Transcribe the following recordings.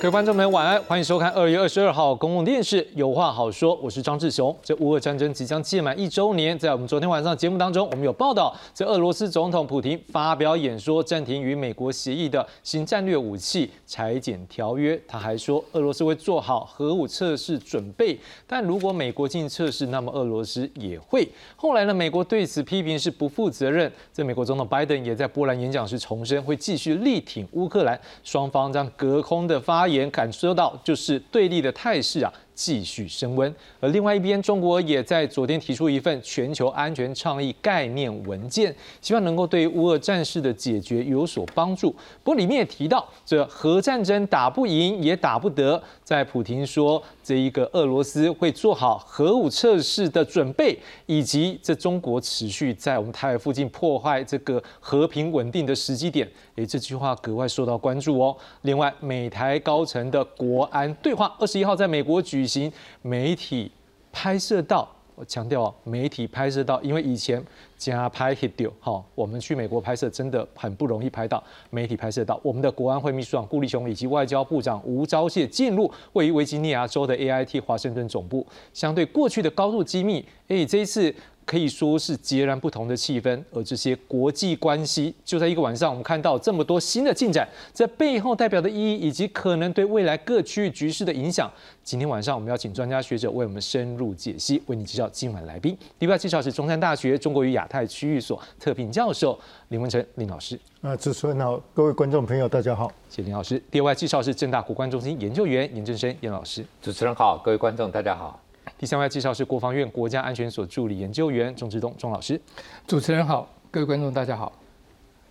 各位观众朋友，晚安，欢迎收看二月二十二号公共电视《有话好说》，我是张志雄。这乌俄战争即将届满一周年，在我们昨天晚上节目当中，我们有报道，这俄罗斯总统普京发表演说，暂停与美国协议的新战略武器裁减条约。他还说，俄罗斯会做好核武测试准备，但如果美国进行测试，那么俄罗斯也会。后来呢，美国对此批评是不负责任。这美国总统拜登也在波兰演讲时重申，会继续力挺乌克兰。双方将隔空的发。言感受到就是对立的态势啊。继续升温，而另外一边，中国也在昨天提出一份全球安全倡议概念文件，希望能够对乌俄战事的解决有所帮助。不过里面也提到，这核战争打不赢也打不得。在普廷说，这一个俄罗斯会做好核武测试的准备，以及这中国持续在我们台海附近破坏这个和平稳定的时机点，诶，这句话格外受到关注哦。另外，美台高层的国安对话，二十一号在美国举。行媒体拍摄到，我强调媒体拍摄到，因为以前加拍 hit 掉，好，我们去美国拍摄真的很不容易拍到，媒体拍摄到，我们的国安会秘书长顾立雄以及外交部长吴钊燮进入位于维吉尼亚州的 AIT 华盛顿总部，相对过去的高度机密，哎，这一次。可以说是截然不同的气氛，而这些国际关系就在一个晚上，我们看到这么多新的进展，这背后代表的意义以及可能对未来各区域局势的影响。今天晚上我们要请专家学者为我们深入解析，为你介绍今晚来宾。第一位介绍是中山大学中国与亚太区域所特聘教授林文成林老师。啊，主持人好，各位观众朋友大家好，谢谢林老师。第二位介绍是正大国关中心研究员严正生严老师。主持人好，各位观众大家好。第三位介绍是国防院国家安全所助理研究员钟志东钟老师。主持人好，各位观众大家好。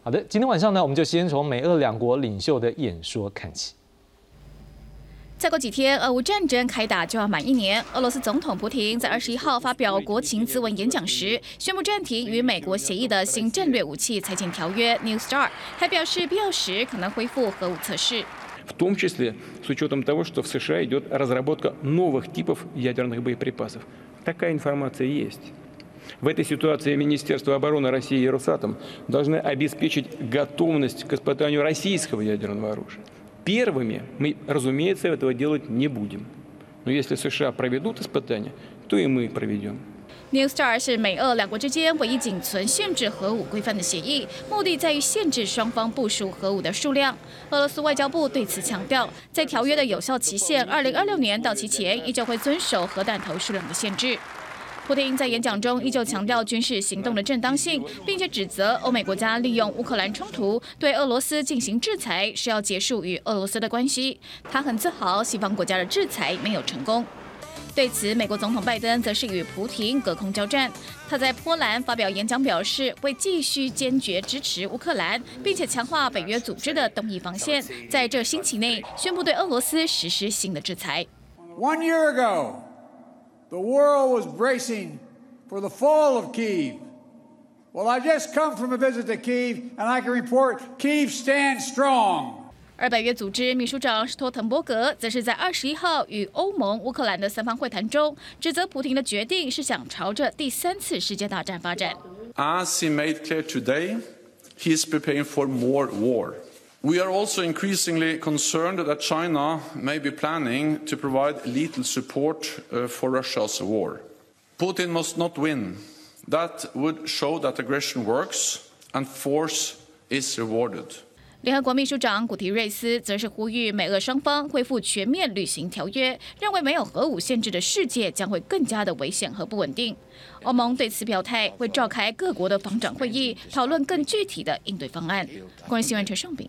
好的，今天晚上呢，我们就先从美俄两国领袖的演说看起。再过几天，俄乌战争开打就要满一年。俄罗斯总统普京在二十一号发表国情咨文演讲时，宣布暂停与美国协议的新战略武器裁减条约 New START，还表示必要时可能恢复核武测试。В том числе с учетом того, что в США идет разработка новых типов ядерных боеприпасов. Такая информация есть. В этой ситуации Министерство обороны России и Росатом должны обеспечить готовность к испытанию российского ядерного оружия. Первыми мы, разумеется, этого делать не будем. Но если США проведут испытания, то и мы проведем. New START 是美俄两国之间唯一仅存限制核武规范的协议，目的在于限制双方部署核武的数量。俄罗斯外交部对此强调，在条约的有效期限二零二六年到期前，依旧会遵守核弹头数量的限制。普京在演讲中依旧强调军事行动的正当性，并且指责欧美国家利用乌克兰冲突对俄罗斯进行制裁，是要结束与俄罗斯的关系。他很自豪，西方国家的制裁没有成功。对此，美国总统拜登则是与普廷隔空交战。他在波兰发表演讲，表示会继续坚决支持乌克兰，并且强化北约组织的东翼防线，在这星期内宣布对俄罗斯实施新的制裁。One year ago, the world was bracing for the fall of Kiev. Well, I just come from a visit to Kiev, and I can report Kiev stands strong. 而北约组织秘书长斯托滕伯格则是在二十一号与欧盟、乌克兰的三方会谈中，指责普京的决定是想朝着第三次世界大战发展。As he made clear today, he is preparing for more war. We are also increasingly concerned that China may be planning to provide lethal support for Russia's war. Putin must not win. That would show that aggression works and force is rewarded. 联合国秘书长古提瑞斯则是呼吁美俄双方恢复全面履行条约，认为没有核武限制的世界将会更加的危险和不稳定。欧盟对此表态，会召开各国的防长会议，讨论更具体的应对方案。关新闻陈胜比。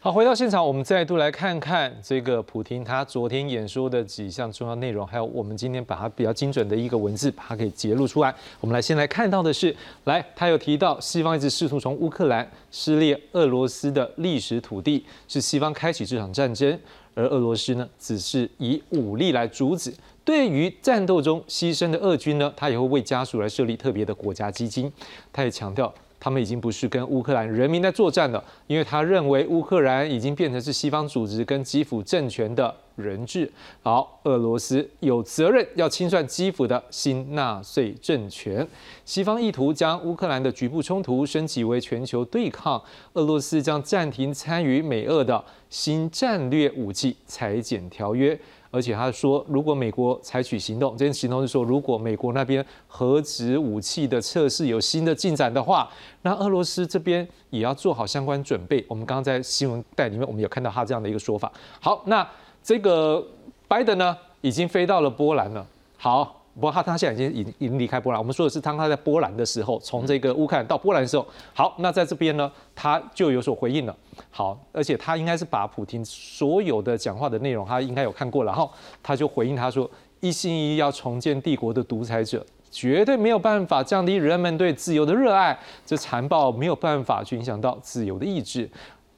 好，回到现场，我们再度来看看这个普廷他昨天演说的几项重要内容，还有我们今天把它比较精准的一个文字，把它给揭露出来。我们来先来看到的是，来，他有提到西方一直试图从乌克兰撕裂俄罗斯的历史土地，是西方开启这场战争，而俄罗斯呢，只是以武力来阻止。对于战斗中牺牲的俄军呢，他也会为家属来设立特别的国家基金。他也强调。他们已经不是跟乌克兰人民在作战了，因为他认为乌克兰已经变成是西方组织跟基辅政权的人质。好，俄罗斯有责任要清算基辅的新纳粹政权。西方意图将乌克兰的局部冲突升级为全球对抗，俄罗斯将暂停参与美俄的新战略武器裁减条约。而且他说，如果美国采取行动，这些行动是说，如果美国那边核子武器的测试有新的进展的话，那俄罗斯这边也要做好相关准备。我们刚刚在新闻带里面，我们有看到他这样的一个说法。好，那这个拜登呢，已经飞到了波兰了。好。不过他他现在已经已已经离开波兰。我们说的是当他在波兰的时候，从这个乌克兰到波兰的时候。好，那在这边呢，他就有所回应了。好，而且他应该是把普京所有的讲话的内容，他应该有看过了。然后他就回应他说：“一心一意要重建帝国的独裁者，绝对没有办法降低人们对自由的热爱。这残暴没有办法去影响到自由的意志。”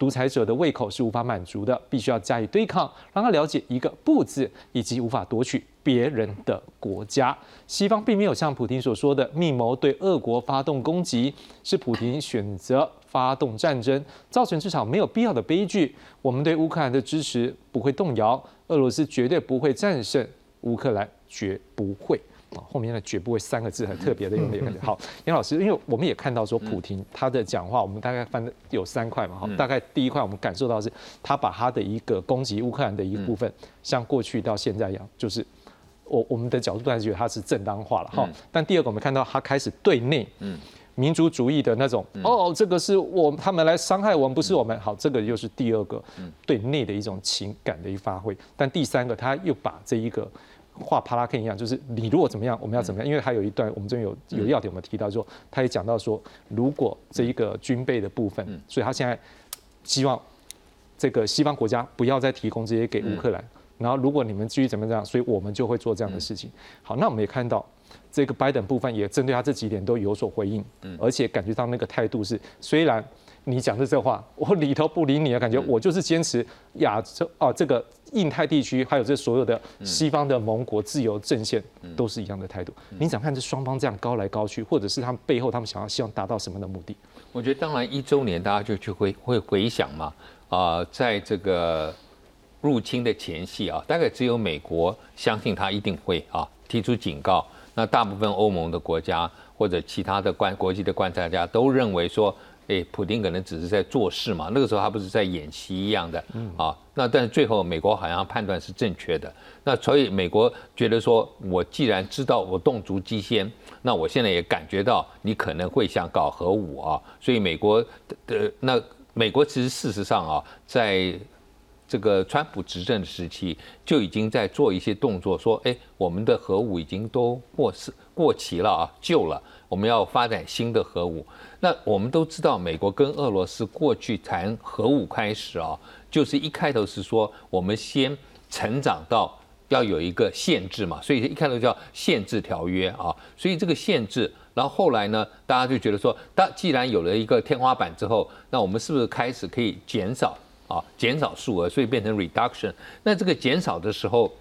独裁者的胃口是无法满足的，必须要加以对抗，让他了解一个不字，以及无法夺取别人的国家。西方并没有像普京所说的密谋对俄国发动攻击，是普京选择发动战争，造成这场没有必要的悲剧。我们对乌克兰的支持不会动摇，俄罗斯绝对不会战胜乌克兰，绝不会。后面的“绝不会”三个字很特别的用力。好，杨老师，因为我们也看到说，普京他的讲话，我们大概翻的有三块嘛。哈，大概第一块我们感受到是，他把他的一个攻击乌克兰的一部分，像过去到现在一样，就是我我们的角度还是觉得他是正当化了。哈，但第二个我们看到他开始对内，嗯，民族主义的那种，哦，这个是我他们来伤害我们，不是我们。好，这个又是第二个对内的一种情感的一发挥。但第三个，他又把这一个。画帕拉克一样，就是你如果怎么样，我们要怎么样？因为还有一段，我们这边有有要点，我们提到说，他也讲到说，如果这一个军备的部分，所以他现在希望这个西方国家不要再提供这些给乌克兰。然后如果你们继续怎么样，所以我们就会做这样的事情。好，那我们也看到这个拜登部分也针对他这几点都有所回应，而且感觉到那个态度是虽然。你讲的这话，我里头不理你的感觉，我就是坚持亚洲啊，这个印太地区还有这所有的西方的盟国自由阵线都是一样的态度。你怎么看这双方这样高来高去，或者是他们背后他们想要希望达到什么的目的？我觉得当然一周年大家就去回会回想嘛啊，在这个入侵的前夕啊，大概只有美国相信他一定会啊提出警告，那大部分欧盟的国家或者其他的观国际的观察家都认为说。哎，普京可能只是在做事嘛，那个时候他不是在演习一样的啊。那但是最后美国好像判断是正确的，那所以美国觉得说，我既然知道我动足机先，那我现在也感觉到你可能会想搞核武啊。所以美国的那美国其实事实上啊，在这个川普执政时期就已经在做一些动作，说哎，我们的核武已经都过时过期了啊，旧了。我们要发展新的核武，那我们都知道，美国跟俄罗斯过去谈核武开始啊，就是一开头是说我们先成长到要有一个限制嘛，所以一开头叫限制条约啊，所以这个限制，然后后来呢，大家就觉得说，当既然有了一个天花板之后，那我们是不是开始可以减少啊，减少数额，所以变成 reduction？那这个减少的时候，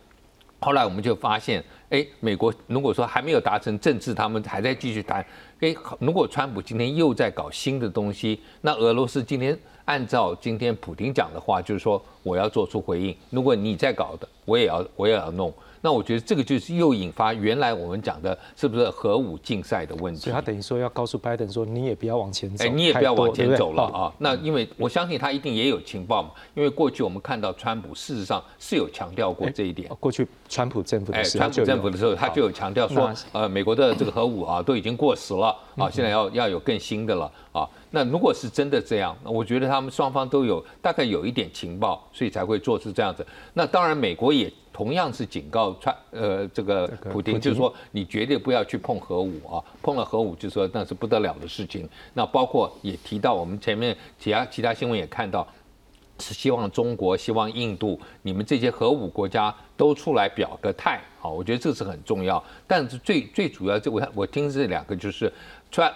后来我们就发现。哎，美国如果说还没有达成政治，他们还在继续谈。哎，如果川普今天又在搞新的东西，那俄罗斯今天按照今天普京讲的话，就是说我要做出回应。如果你在搞的，我也要我也要弄。那我觉得这个就是又引发原来我们讲的是不是核武竞赛的问题？所以他等于说要告诉拜登说，你也不要往前走，你也不要往前走了啊。那因为我相信他一定也有情报嘛，因为过去我们看到川普事实上是有强调过这一点。过去川普政府的时候，川普政府的时候他就有强调说，呃，美国的这个核武啊都已经过时了啊，现在要要有更新的了啊。那如果是真的这样，那我觉得他们双方都有大概有一点情报，所以才会做出这样子。那当然美国也。同样是警告川呃这个普京，就是说你绝对不要去碰核武啊，碰了核武就说那是不得了的事情。那包括也提到我们前面其他其他新闻也看到，是希望中国、希望印度，你们这些核武国家都出来表个态啊，我觉得这是很重要。但是最最主要，这我我听这两个就是川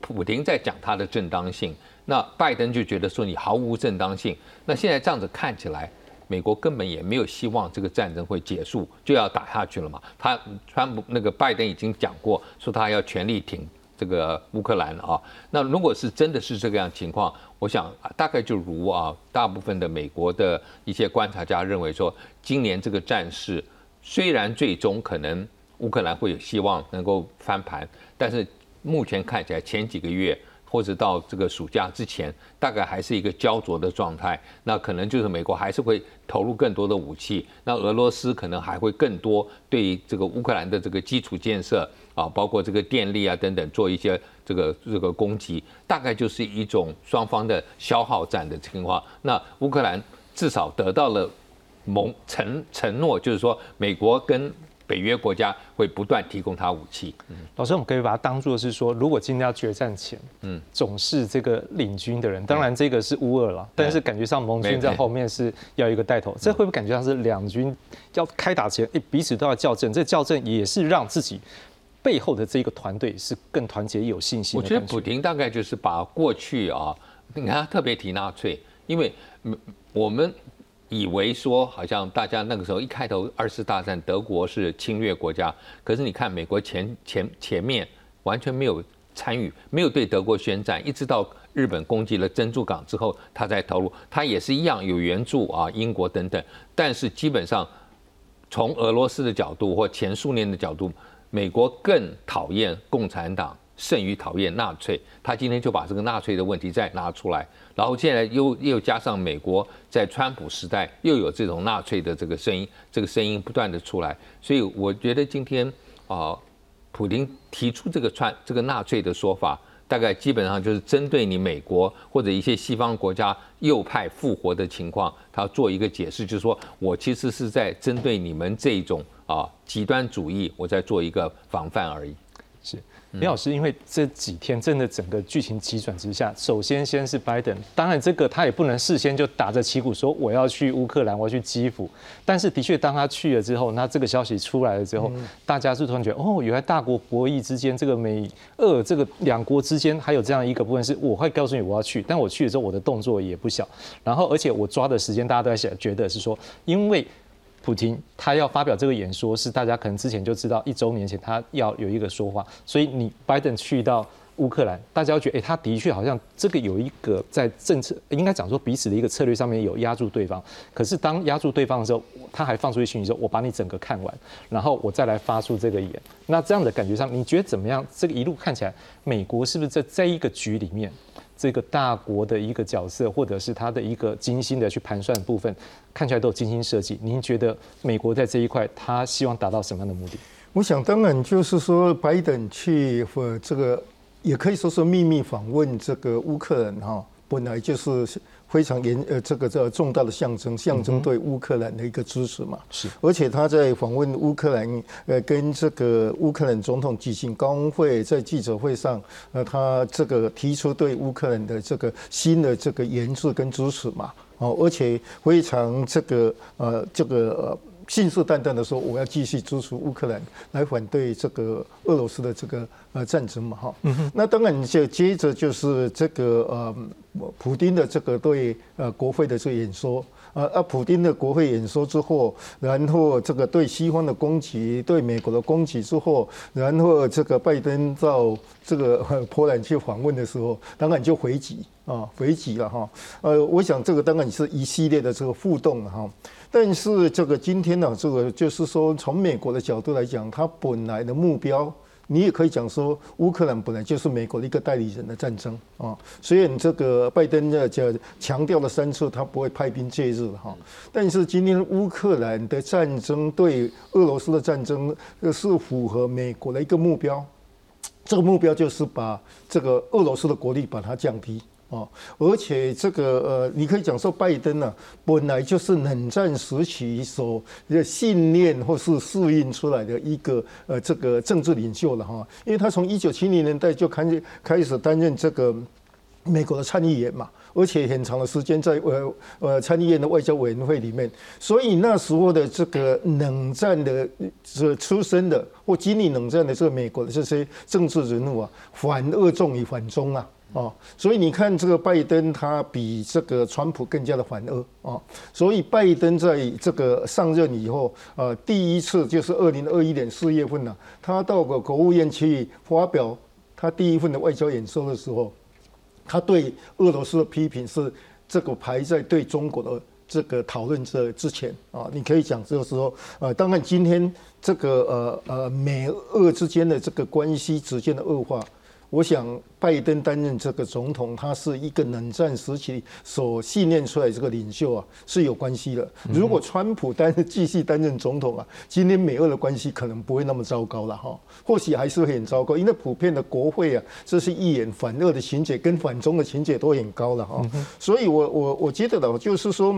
普京在讲他的正当性，那拜登就觉得说你毫无正当性。那现在这样子看起来。美国根本也没有希望这个战争会结束，就要打下去了嘛。他川普那个拜登已经讲过，说他要全力挺这个乌克兰啊。那如果是真的是这个样情况，我想大概就如啊，大部分的美国的一些观察家认为说，今年这个战事虽然最终可能乌克兰会有希望能够翻盘，但是目前看起来前几个月。或者到这个暑假之前，大概还是一个焦灼的状态。那可能就是美国还是会投入更多的武器，那俄罗斯可能还会更多对这个乌克兰的这个基础建设啊，包括这个电力啊等等做一些这个这个攻击。大概就是一种双方的消耗战的情况。那乌克兰至少得到了盟承承诺，就是说美国跟。北约国家会不断提供他武器。嗯老师，我们可以把它当做是说，如果今天要决战前，嗯，总是这个领军的人，当然这个是乌二了，但是感觉上盟军在后面是要一个带头，这会不会感觉上是两军要开打前，彼此都要校正？这校正也是让自己背后的这个团队是更团结、有信心。我觉得普京大概就是把过去啊，你看他特别提纳粹，因为我们。以为说好像大家那个时候一开头二次大战德国是侵略国家，可是你看美国前前前面完全没有参与，没有对德国宣战，一直到日本攻击了珍珠港之后，他才投入，他也是一样有援助啊，英国等等，但是基本上从俄罗斯的角度或前苏联的角度，美国更讨厌共产党。胜于讨厌纳粹，他今天就把这个纳粹的问题再拿出来，然后现在又又加上美国在川普时代又有这种纳粹的这个声音，这个声音不断的出来，所以我觉得今天啊，普京提出这个川这个纳粹的说法，大概基本上就是针对你美国或者一些西方国家右派复活的情况，他做一个解释，就是说我其实是在针对你们这种啊极端主义，我在做一个防范而已。是。李老师，因为这几天真的整个剧情急转直下，首先先是拜登，当然这个他也不能事先就打着旗鼓说我要去乌克兰，我要去基辅。但是的确，当他去了之后，那这个消息出来了之后，大家是突然觉得，哦，原来大国博弈之间，这个美俄这个两国之间还有这样一个部分，是我会告诉你我要去，但我去了之后，我的动作也不小。然后，而且我抓的时间，大家都在想，觉得是说，因为。普京他要发表这个演说，是大家可能之前就知道，一周年前他要有一个说话，所以你拜登去到乌克兰，大家觉得，哎，他的确好像这个有一个在政策，应该讲说彼此的一个策略上面有压住对方。可是当压住对方的时候，他还放出一讯息说，我把你整个看完，然后我再来发出这个言。那这样的感觉上，你觉得怎么样？这个一路看起来，美国是不是在这一个局里面？这个大国的一个角色，或者是他的一个精心的去盘算部分，看起来都有精心设计。您觉得美国在这一块，他希望达到什么样的目的？我想，当然就是说，拜登去或这个，也可以说是秘密访问这个乌克兰哈，本来就是。非常严呃，这个这重大的象征，象征对乌克兰的一个支持嘛。是，而且他在访问乌克兰，呃，跟这个乌克兰总统举行高峰会，在记者会上，呃，他这个提出对乌克兰的这个新的这个研制跟支持嘛。哦，而且非常这个呃，这个。信誓旦旦的说，我要继续支持乌克兰，来反对这个俄罗斯的这个呃战争嘛，哈。那当然就接着就是这个呃，普丁的这个对呃国会的这个演说，呃啊，普京的国会演说之后，然后这个对西方的攻击，对美国的攻击之后，然后这个拜登到这个波兰去访问的时候，当然就回击啊，回击了哈。呃，我想这个当然是一系列的这个互动哈。但是这个今天呢，这个就是说，从美国的角度来讲，它本来的目标，你也可以讲说，乌克兰本来就是美国的一个代理人的战争啊。虽然这个拜登呢就强调了三次，他不会派兵介入哈，但是今天乌克兰的战争对俄罗斯的战争是符合美国的一个目标，这个目标就是把这个俄罗斯的国力把它降低。哦，而且这个呃，你可以讲说，拜登呢，本来就是冷战时期所信念或是适应出来的一个呃这个政治领袖了哈，因为他从一九七零年代就开始开始担任这个美国的参议员嘛，而且很长的时间在呃呃参议院的外交委员会里面，所以那时候的这个冷战的这出身的或经历冷战的这个美国的这些政治人物啊，反恶重于反中啊。哦，所以你看这个拜登，他比这个川普更加的反恶啊。所以拜登在这个上任以后，呃，第一次就是二零二一年四月份呢，他到个国务院去发表。他第一份的外交演说的时候，他对俄罗斯的批评是这个排在对中国的这个讨论这之前啊。你可以讲这个时候，呃，当然今天这个呃呃美俄之间的这个关系逐渐的恶化。我想，拜登担任这个总统，他是一个冷战时期所训练出来这个领袖啊，是有关系的。如果川普担继续担任总统啊，今天美俄的关系可能不会那么糟糕了哈，或许还是会很糟糕，因为普遍的国会啊，这是一眼反俄的情节跟反中的情节都很高了哈。所以我我我觉得呢，就是说。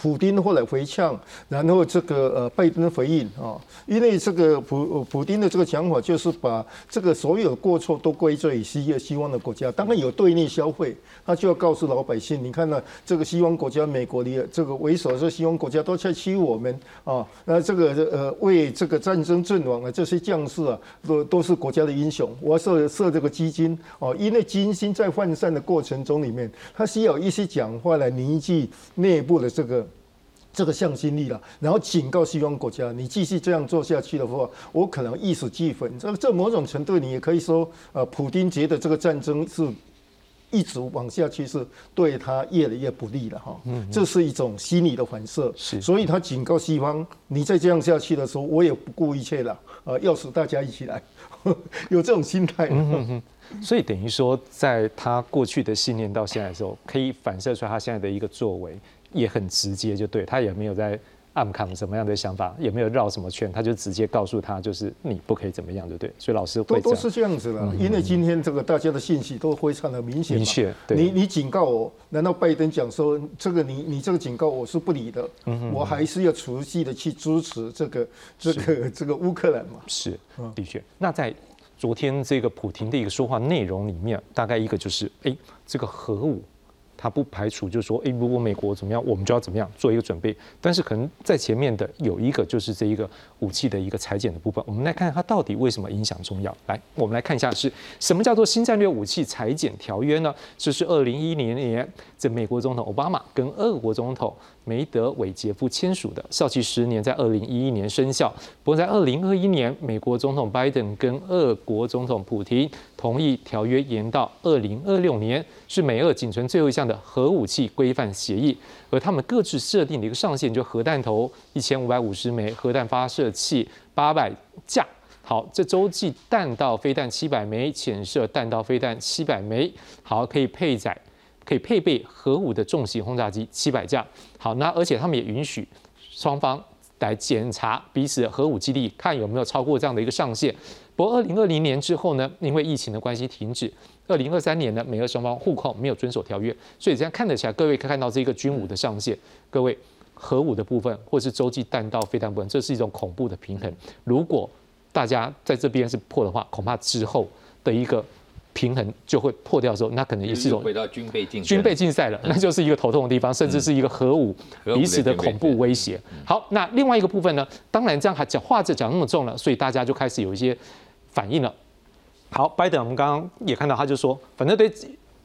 普丁后来回呛，然后这个呃拜登回应啊，因为这个普普丁的这个讲法就是把这个所有过错都归罪于西西方的国家，当然有对内消费，他就要告诉老百姓，你看呢，这个西方国家美国的这个为首这西方国家都在欺负我们啊，那这个呃为这个战争阵亡的这些将士啊，都都是国家的英雄，我要设设这个基金哦，因为基金在涣散的过程中里面，他需要一些讲话来凝聚内部的这个。这个向心力了，然后警告西方国家，你继续这样做下去的话，我可能一死俱焚。这这某种程度，你也可以说，呃，普京觉得这个战争是一直往下去，是对他越来越不利了哈。嗯，这是一种心理的反射。是，所以他警告西方，你再这样下去的时候，我也不顾一切了，呃，要死大家一起来，有这种心态。嗯哼所以等于说，在他过去的信念到现在的时候，可以反射出来他现在的一个作为。也很直接，就对他也没有在暗扛什么样的想法，也没有绕什么圈，他就直接告诉他，就是你不可以怎么样，就对。所以老师都都是这样子的，因为今天这个大家的信息都非常的明显。明确，你你警告我，难道拜登讲说这个你你这个警告我是不理的，嗯我还是要持续的去支持这个这个这个乌克兰嘛？是，的确。那在昨天这个普廷的一个说话内容里面，大概一个就是，哎，这个核武。他不排除就是说，诶，如果美国怎么样，我们就要怎么样做一个准备。但是可能在前面的有一个就是这一个武器的一个裁减的部分，我们来看它到底为什么影响重要。来，我们来看一下是什么叫做新战略武器裁减条约呢？就是二零一零年这美国总统奥巴马跟俄国总统。梅德韦杰夫签署的，效期十年，在二零一一年生效。不过在二零二一年，美国总统拜登跟俄国总统普京同意条约延到二零二六年，是美俄仅存最后一项的核武器规范协议。而他们各自设定的一个上限，就核弹头一千五百五十枚，核弹发射器八百架。好，这洲际弹道飞弹七百枚，潜射弹道飞弹七百枚。好，可以配载。可以配备核武的重型轰炸机七百架。好，那而且他们也允许双方来检查彼此的核武基地，看有没有超过这样的一个上限。不过，二零二零年之后呢，因为疫情的关系停止。二零二三年呢，美俄双方互控没有遵守条约，所以这样看得起来，各位可以看到这个军武的上限。各位，核武的部分或是洲际弹道飞弹部分，这是一种恐怖的平衡。如果大家在这边是破的话，恐怕之后的一个。平衡就会破掉的时候，那可能也是一种回到军备竞军备竞赛了，那就是一个头痛的地方，甚至是一个核武彼此的恐怖威胁。好，那另外一个部分呢？当然这样还讲话就讲那么重了，所以大家就开始有一些反应了。好，拜登我们刚刚也看到，他就说，反正对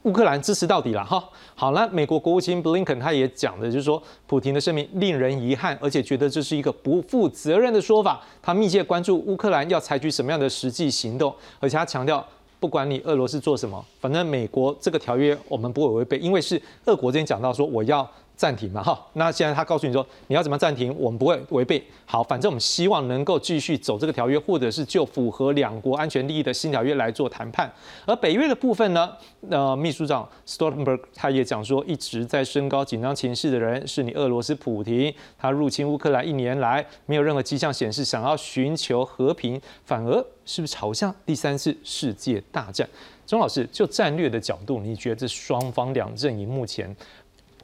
乌克兰支持到底了哈。好，那美国国务卿布林肯他也讲的，就是说，普廷的声明令人遗憾，而且觉得这是一个不负责任的说法。他密切关注乌克兰要采取什么样的实际行动，而且他强调。不管你俄罗斯做什么，反正美国这个条约我们不会违背，因为是俄国这边讲到说我要。暂停嘛，哈，那现在他告诉你说你要怎么暂停，我们不会违背。好，反正我们希望能够继续走这个条约，或者是就符合两国安全利益的新条约来做谈判。而北约的部分呢，呃，秘书长 Stoltenberg 他也讲说，一直在升高紧张情势的人是你俄罗斯普京，他入侵乌克兰一年来没有任何迹象显示想要寻求和平，反而是不是朝向第三次世界大战？钟老师，就战略的角度，你觉得这双方两阵营目前？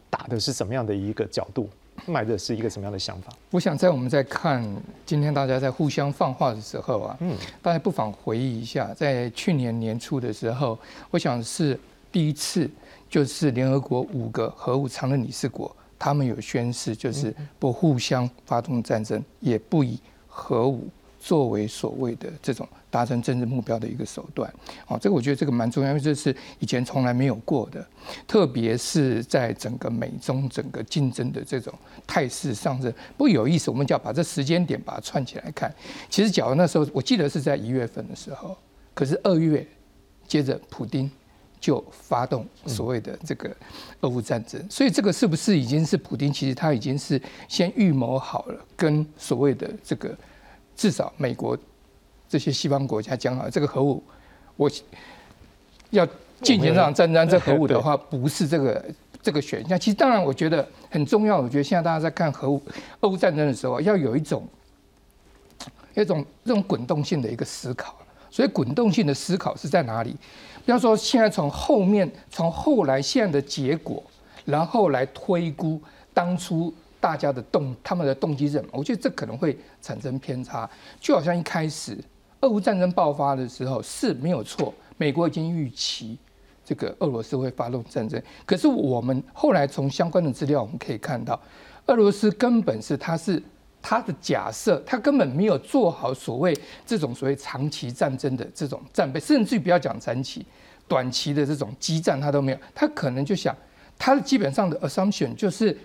打的是什么样的一个角度，卖的是一个什么样的想法？我想在我们在看今天大家在互相放话的时候啊，嗯，大家不妨回忆一下，在去年年初的时候，我想是第一次，就是联合国五个核武常任理事国，他们有宣誓，就是不互相发动战争，也不以核武作为所谓的这种。达成政治目标的一个手段，哦，这个我觉得这个蛮重要，因为这是以前从来没有过的，特别是在整个美中整个竞争的这种态势上，是不有意思。我们就要把这时间点把它串起来看。其实，假如那时候我记得是在一月份的时候，可是二月接着普丁就发动所谓的这个俄乌战争，所以这个是不是已经是普丁？其实他已经是先预谋好了，跟所谓的这个至少美国这些西方国家讲好，这个核武我要进行这场战争，这核武的话不是这个这个选项。其实当然，我觉得很重要。我觉得现在大家在看核武俄乌战争的时候，要有一种一种这种滚动性的一个思考。所以滚动性的思考是在哪里？比方说，现在从后面，从后来现在的结果，然后来推估当初大家的动他们的动机是什么？我觉得这可能会产生偏差。就好像一开始俄乌战争爆发的时候是没有错，美国已经预期这个俄罗斯会发动战争。可是我们后来从相关的资料我们可以看到，俄罗斯根本是他是。他的假设，他根本没有做好所谓这种所谓长期战争的这种战备，甚至于不要讲长期，短期的这种激战他都没有。他可能就想，他的基本上的 assumption 就是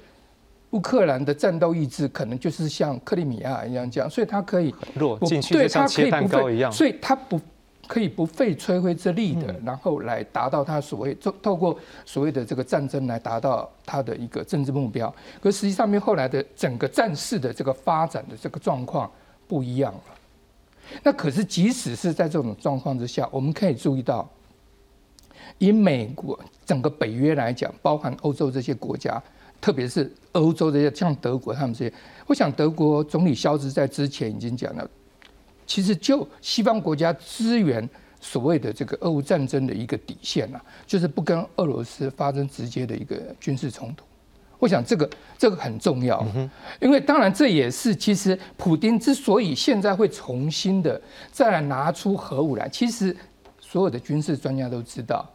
乌克兰的战斗意志可能就是像克里米亚一样这样，所以他可以弱进去就像切蛋糕一样，所以他不。可以不费吹灰之力的，然后来达到他所谓透透过所谓的这个战争来达到他的一个政治目标。可实际上面后来的整个战事的这个发展的这个状况不一样了。那可是即使是在这种状况之下，我们可以注意到，以美国整个北约来讲，包含欧洲这些国家，特别是欧洲这些像德国他们这些，我想德国总理肖兹在之前已经讲了。其实，就西方国家支援所谓的这个俄乌战争的一个底线呐，就是不跟俄罗斯发生直接的一个军事冲突。我想这个这个很重要，因为当然这也是其实普京之所以现在会重新的再来拿出核武来，其实所有的军事专家都知道，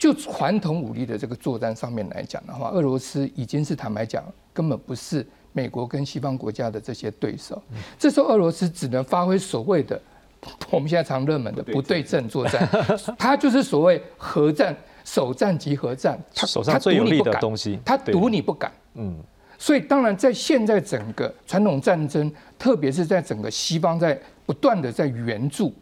就传统武力的这个作战上面来讲的话，俄罗斯已经是坦白讲根本不是。美国跟西方国家的这些对手，这时候俄罗斯只能发挥所谓的 我们现在常热门的不对称作战，它就是所谓核战、首战及核战，它手上最有利的东西，它赌你不敢。嗯，所以当然在现在整个传统战争，特别是在整个西方在不断的在援助，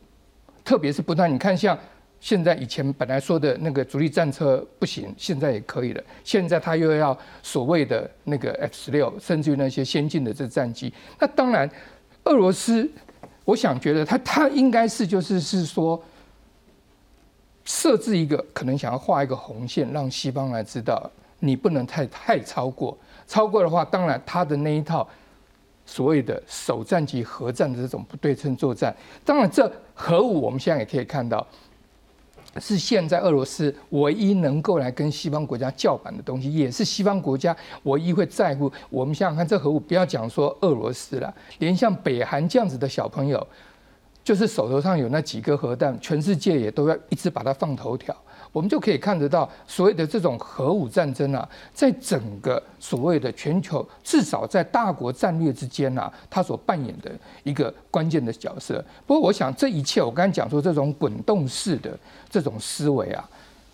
特别是不断你看像。现在以前本来说的那个主力战车不行，现在也可以了。现在他又要所谓的那个 F 十六，甚至于那些先进的这战机。那当然，俄罗斯，我想觉得他他应该是就是是说，设置一个可能想要画一个红线，让西方来知道你不能太太超过。超过的话，当然他的那一套所谓的首战及核战的这种不对称作战，当然这核武我们现在也可以看到。是现在俄罗斯唯一能够来跟西方国家叫板的东西，也是西方国家唯一会在乎。我们想想看，这核武不要讲说俄罗斯了，连像北韩这样子的小朋友，就是手头上有那几个核弹，全世界也都要一直把它放头条。我们就可以看得到，所谓的这种核武战争啊，在整个所谓的全球，至少在大国战略之间啊，它所扮演的一个关键的角色。不过，我想这一切，我刚才讲说这种滚动式的这种思维啊，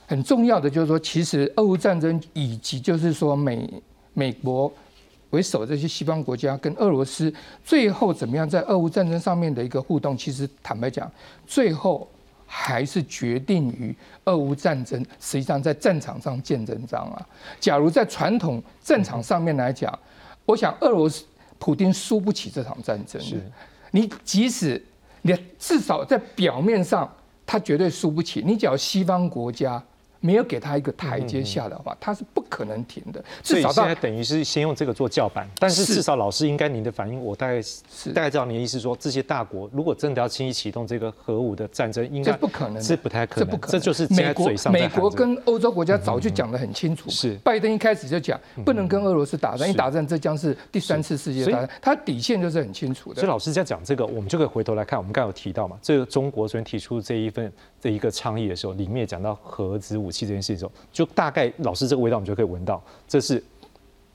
很重要的就是说，其实俄乌战争以及就是说美美国为首这些西方国家跟俄罗斯最后怎么样在俄乌战争上面的一个互动，其实坦白讲，最后。还是决定于俄乌战争，实际上在战场上见真章啊。假如在传统战场上面来讲，我想俄罗斯普京输不起这场战争。是，你即使你至少在表面上，他绝对输不起。你只要西方国家。没有给他一个台阶下的话，他是不可能停的。至少现在等于是先用这个做叫板，但是至少老师应该您的反应，我大概是大概知道您的意思，说这些大国如果真的要轻易启动这个核武的战争，应该不可能，是不太可能。这不可能，这就是美国美国跟欧洲国家早就讲得很清楚。是拜登一开始就讲，不能跟俄罗斯打仗，一打仗这将是第三次世界大战，他底线就是很清楚的。所以老师在讲这个，我们就可以回头来看，我们刚刚有提到嘛，这个中国昨天提出这一份的一个倡议的时候，里面讲到核子武器这件事情时候。就大概老师这个味道，我们就可以闻到，这是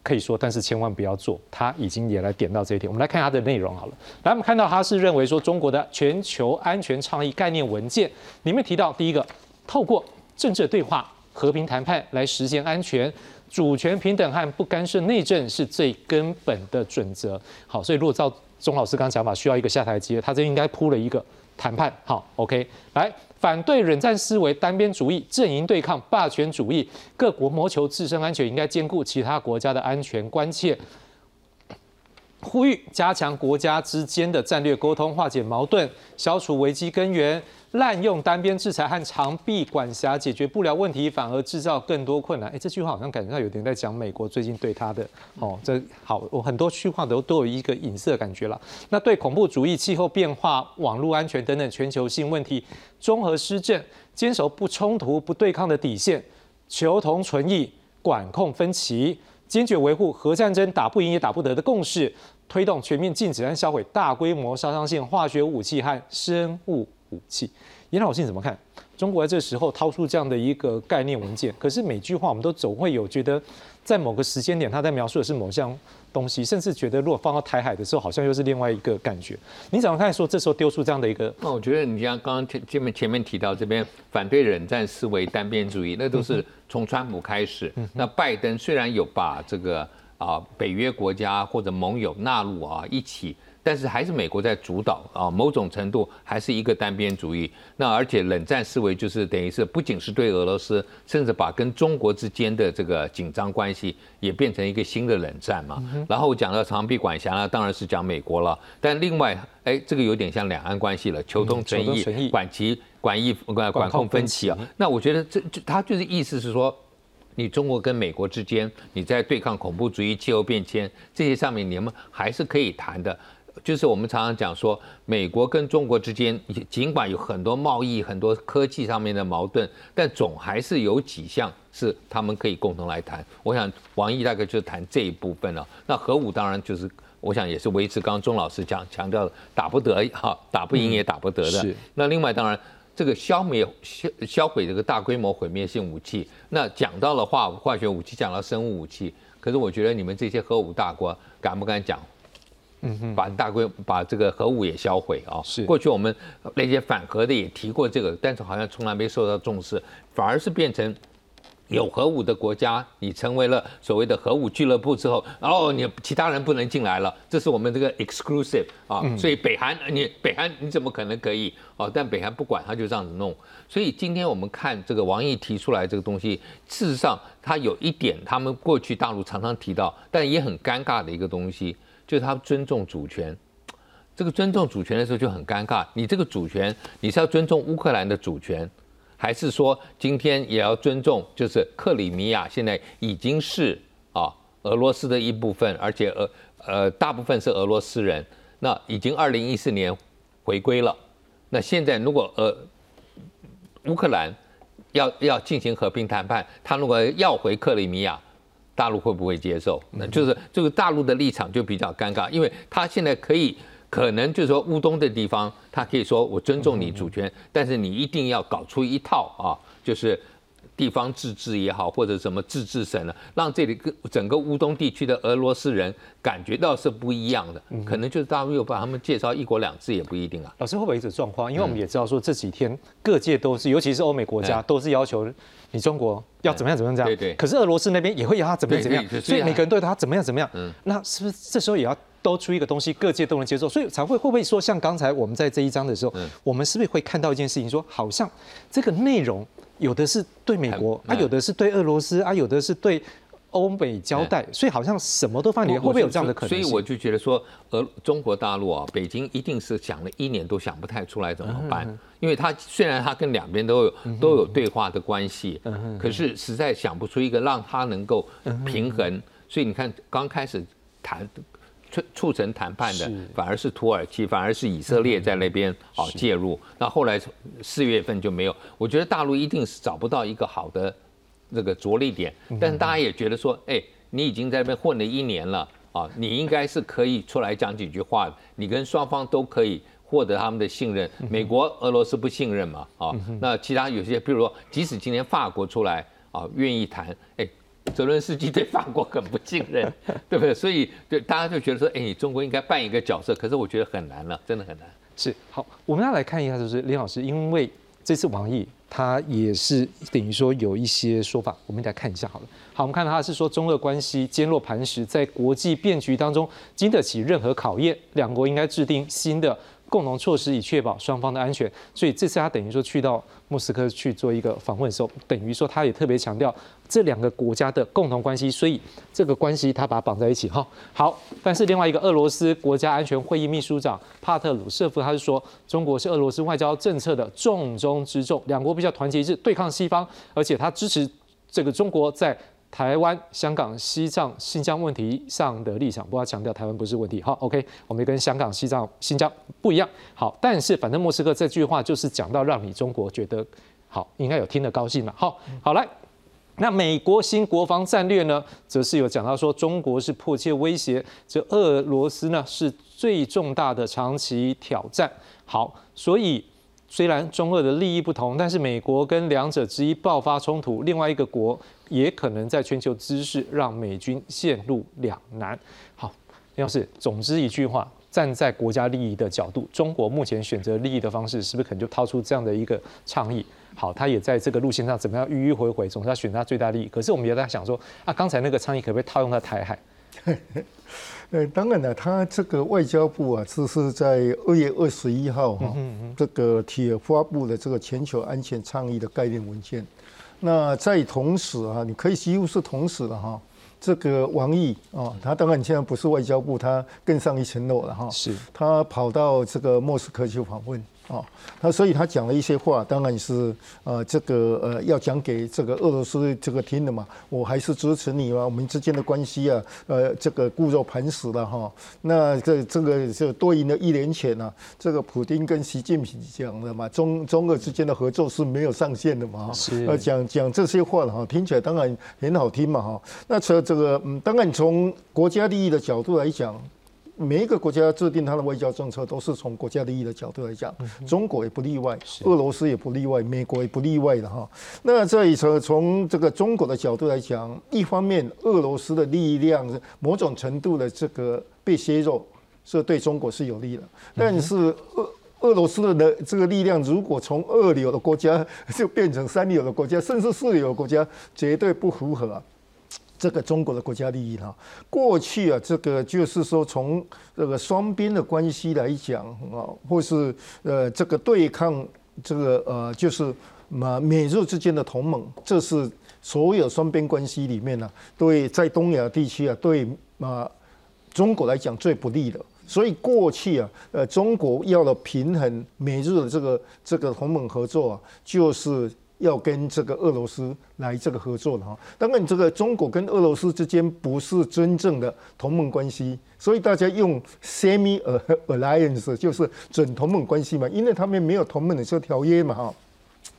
可以说，但是千万不要做。他已经也来点到这一点。我们来看他的内容好了。来，我们看到他是认为说，中国的全球安全倡议概念文件里面提到，第一个，透过政治对话、和平谈判来实现安全、主权平等和不干涉内政是最根本的准则。好，所以如果照钟老师刚刚讲法，需要一个下台阶，他这应该铺了一个谈判。好，OK，来反对冷战思维、单边主义、阵营对抗、霸权主义，各国谋求自身安全，应该兼顾其他国家的安全关切。呼吁加强国家之间的战略沟通，化解矛盾，消除危机根源。滥用单边制裁和长臂管辖解决不了问题，反而制造更多困难。哎，这句话好像感觉到有点在讲美国最近对他的哦，这好，我很多句话都都有一个隐色感觉了。那对恐怖主义、气候变化、网络安全等等全球性问题综合施政，坚守不冲突、不对抗的底线，求同存异，管控分歧，坚决维护核战争打不赢也打不得的共识，推动全面禁止和销毁大规模杀伤性化学武器和生物。武器，严老师你怎么看？中国在这时候掏出这样的一个概念文件，可是每句话我们都总会有觉得，在某个时间点他在描述的是某项东西，甚至觉得如果放到台海的时候，好像又是另外一个感觉。你怎么看？说这时候丢出这样的一个？那我觉得你像刚刚前前面前面提到这边反对冷战思维、单边主义，那都是从川普开始。那拜登虽然有把这个啊北约国家或者盟友纳入啊一起。但是还是美国在主导啊，某种程度还是一个单边主义。那而且冷战思维就是等于是不仅是对俄罗斯，甚至把跟中国之间的这个紧张关系也变成一个新的冷战嘛。然后讲到长臂管辖呢，当然是讲美国了。但另外，哎，这个有点像两岸关系了，求同存异，管其管异管管控分歧啊。那我觉得这这他就是意思是说，你中国跟美国之间，你在对抗恐怖主义、气候变迁这些上面，你们还是可以谈的。就是我们常常讲说，美国跟中国之间尽管有很多贸易、很多科技上面的矛盾，但总还是有几项是他们可以共同来谈。我想王毅大概就谈这一部分了。那核武当然就是，我想也是维持刚刚钟老师讲强调的，打不得哈，打不赢也打不得的。那另外当然这个消灭销销毁这个大规模毁灭性武器，那讲到了化化学武器，讲到生物武器，可是我觉得你们这些核武大国敢不敢讲？嗯哼，把大规把这个核武也销毁啊！是过去我们那些反核的也提过这个，但是好像从来没受到重视，反而是变成有核武的国家，你成为了所谓的核武俱乐部之后，然后你其他人不能进来了，这是我们这个 exclusive 啊！所以北韩你北韩你怎么可能可以啊？但北韩不管，他就这样子弄。所以今天我们看这个王毅提出来这个东西，事实上他有一点，他们过去大陆常常提到，但也很尴尬的一个东西。就是他尊重主权，这个尊重主权的时候就很尴尬。你这个主权，你是要尊重乌克兰的主权，还是说今天也要尊重？就是克里米亚现在已经是啊俄罗斯的一部分，而且俄呃大部分是俄罗斯人。那已经二零一四年回归了。那现在如果呃乌克兰要要进行和平谈判，他如果要回克里米亚。大陆会不会接受？那就是这个大陆的立场就比较尴尬，因为他现在可以可能就是说乌东的地方，他可以说我尊重你主权，但是你一定要搞出一套啊，就是地方自治也好，或者什么自治省呢，让这里个整个乌东地区的俄罗斯人感觉到是不一样的。可能就是大陆又把他们介绍一国两制也不一定啊。老师会不会一种状况？因为我们也知道说这几天各界都是，尤其是欧美国家都是要求。你中国要怎么样怎么样这样？对对。可是俄罗斯那边也会要他怎么样怎么样，所以每个人对他怎么样怎么样。嗯。那是不是这时候也要多出一个东西，各界都能接受？所以才会会不会说，像刚才我们在这一章的时候，我们是不是会看到一件事情，说好像这个内容有的是对美国，啊有的是对俄罗斯，啊有的是对。欧美交代，所以好像什么都放里面，会不会有这样的可能？所以我就觉得说，俄中国大陆啊，北京一定是想了一年都想不太出来怎么办，因为他虽然他跟两边都有都有对话的关系，可是实在想不出一个让他能够平衡。所以你看，刚开始谈促促成谈判的，反而是土耳其，反而是以色列在那边啊介入。那后来四月份就没有，我觉得大陆一定是找不到一个好的。这个着力点，但是大家也觉得说，哎，你已经在那边混了一年了啊，你应该是可以出来讲几句话，你跟双方都可以获得他们的信任。美国、俄罗斯不信任嘛，啊，那其他有些，比如说，即使今天法国出来啊，愿意谈，哎，泽伦斯基对法国很不信任，对不对？所以，就大家就觉得说，哎，中国应该扮一个角色，可是我觉得很难了，真的很难。是，好，我们要来看一下，就是林老师，因为这次王毅。他也是等于说有一些说法，我们来看一下好了。好，我们看到他是说中俄关系坚若磐石，在国际变局当中经得起任何考验。两国应该制定新的共同措施以确保双方的安全。所以这次他等于说去到莫斯科去做一个访问的时候，等于说他也特别强调这两个国家的共同关系，所以这个关系他把它绑在一起哈。好，但是另外一个俄罗斯国家安全会议秘书长帕特鲁舍夫他是说，中国是俄罗斯外交政策的重中之重，两国必须要团结一致对抗西方，而且他支持这个中国在。台湾、香港、西藏、新疆问题上的立场，不要强调台湾不是问题。好，OK，我们跟香港、西藏、新疆不一样。好，但是反正莫斯科这句话就是讲到让你中国觉得好，应该有听得高兴嘛。好，好来，那美国新国防战略呢，则是有讲到说中国是迫切威胁，这俄罗斯呢是最重大的长期挑战。好，所以。虽然中俄的利益不同，但是美国跟两者之一爆发冲突，另外一个国也可能在全球姿势让美军陷入两难。好，要是总之一句话，站在国家利益的角度，中国目前选择利益的方式，是不是可能就掏出这样的一个倡议？好，他也在这个路线上怎么样迂迂回回，总是要选他最大利益。可是我们也在想说，啊，刚才那个倡议可不可以套用在台海？呃，当然了，他这个外交部啊，这是在二月二十一号哈，这个提发布的这个全球安全倡议的概念文件。那在同时啊，你可以几乎是同时的哈，这个王毅啊，他当然现在不是外交部，他更上一层楼了哈，是他跑到这个莫斯科去访问。哦，那所以他讲了一些话，当然是呃，这个呃，要讲给这个俄罗斯这个听的嘛。我还是支持你嘛，我们之间的关系啊，呃，这个固若磐石了哈。那这这个就多赢了一年前呢，这个普京跟习近平讲的嘛，中中俄之间的合作是没有上限的嘛。是。呃，讲讲这些话哈，听起来当然很好听嘛哈。那从这个嗯，当然从国家利益的角度来讲。每一个国家制定它的外交政策，都是从国家利益的角度来讲，中国也不例外，俄罗斯也不例外，美国也不例外的哈。那这从从这个中国的角度来讲，一方面俄罗斯的力量某种程度的这个被削弱，是对中国是有利的。但是俄俄罗斯的这个力量，如果从二流的国家 就变成三流的国家，甚至四流的国家，绝对不符合。这个中国的国家利益哈，过去啊，这个就是说从这个双边的关系来讲啊，或是呃这个对抗这个呃就是嘛美日之间的同盟，这是所有双边关系里面呢，对在东亚地区啊，对啊中国来讲最不利的。所以过去啊，呃中国要了平衡美日的这个这个同盟合作啊，就是。要跟这个俄罗斯来这个合作了哈，当然这个中国跟俄罗斯之间不是真正的同盟关系，所以大家用 semi alliance 就是准同盟关系嘛，因为他们没有同盟的这个条约嘛哈。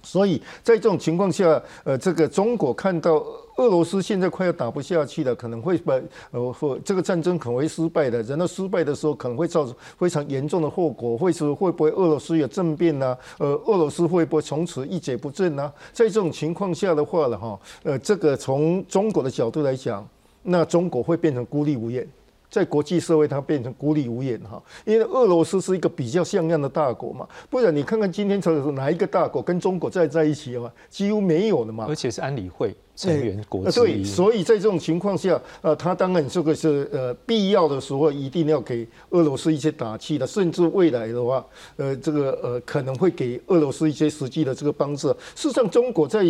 所以在这种情况下，呃，这个中国看到俄罗斯现在快要打不下去了，可能会把呃或这个战争可能会失败的，然后失败的时候可能会造成非常严重的后果，会是会不会俄罗斯有政变呢？呃，俄罗斯会不会从此一蹶不振呢？在这种情况下的话了哈，呃，这个从中国的角度来讲，那中国会变成孤立无援。在国际社会，它变成孤立无援哈，因为俄罗斯是一个比较像样的大国嘛，不然你看看今天是哪一个大国跟中国在在一起的话，几乎没有了嘛。而且是安理会成员国对，所以在这种情况下，呃，他当然这个是呃必要的时候一定要给俄罗斯一些打气的，甚至未来的话，呃，这个呃可能会给俄罗斯一些实际的这个帮助。事实上，中国在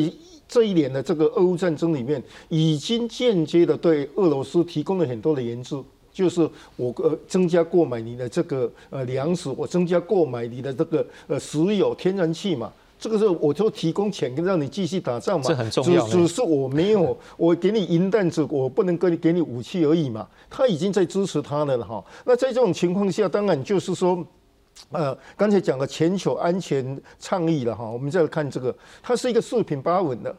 这一年的这个俄乌战争里面，已经间接的对俄罗斯提供了很多的援助。就是我呃增加购买你的这个呃粮食，我增加购买你的这个呃石油、天然气嘛，这个时候我就提供钱让你继续打仗嘛。这很重要。只只是我没有，我给你银弹子，我不能给你给你武器而已嘛。他已经在支持他了哈。那在这种情况下，当然就是说，呃，刚才讲的全球安全倡议了哈。我们再来看这个，它是一个四平八稳的。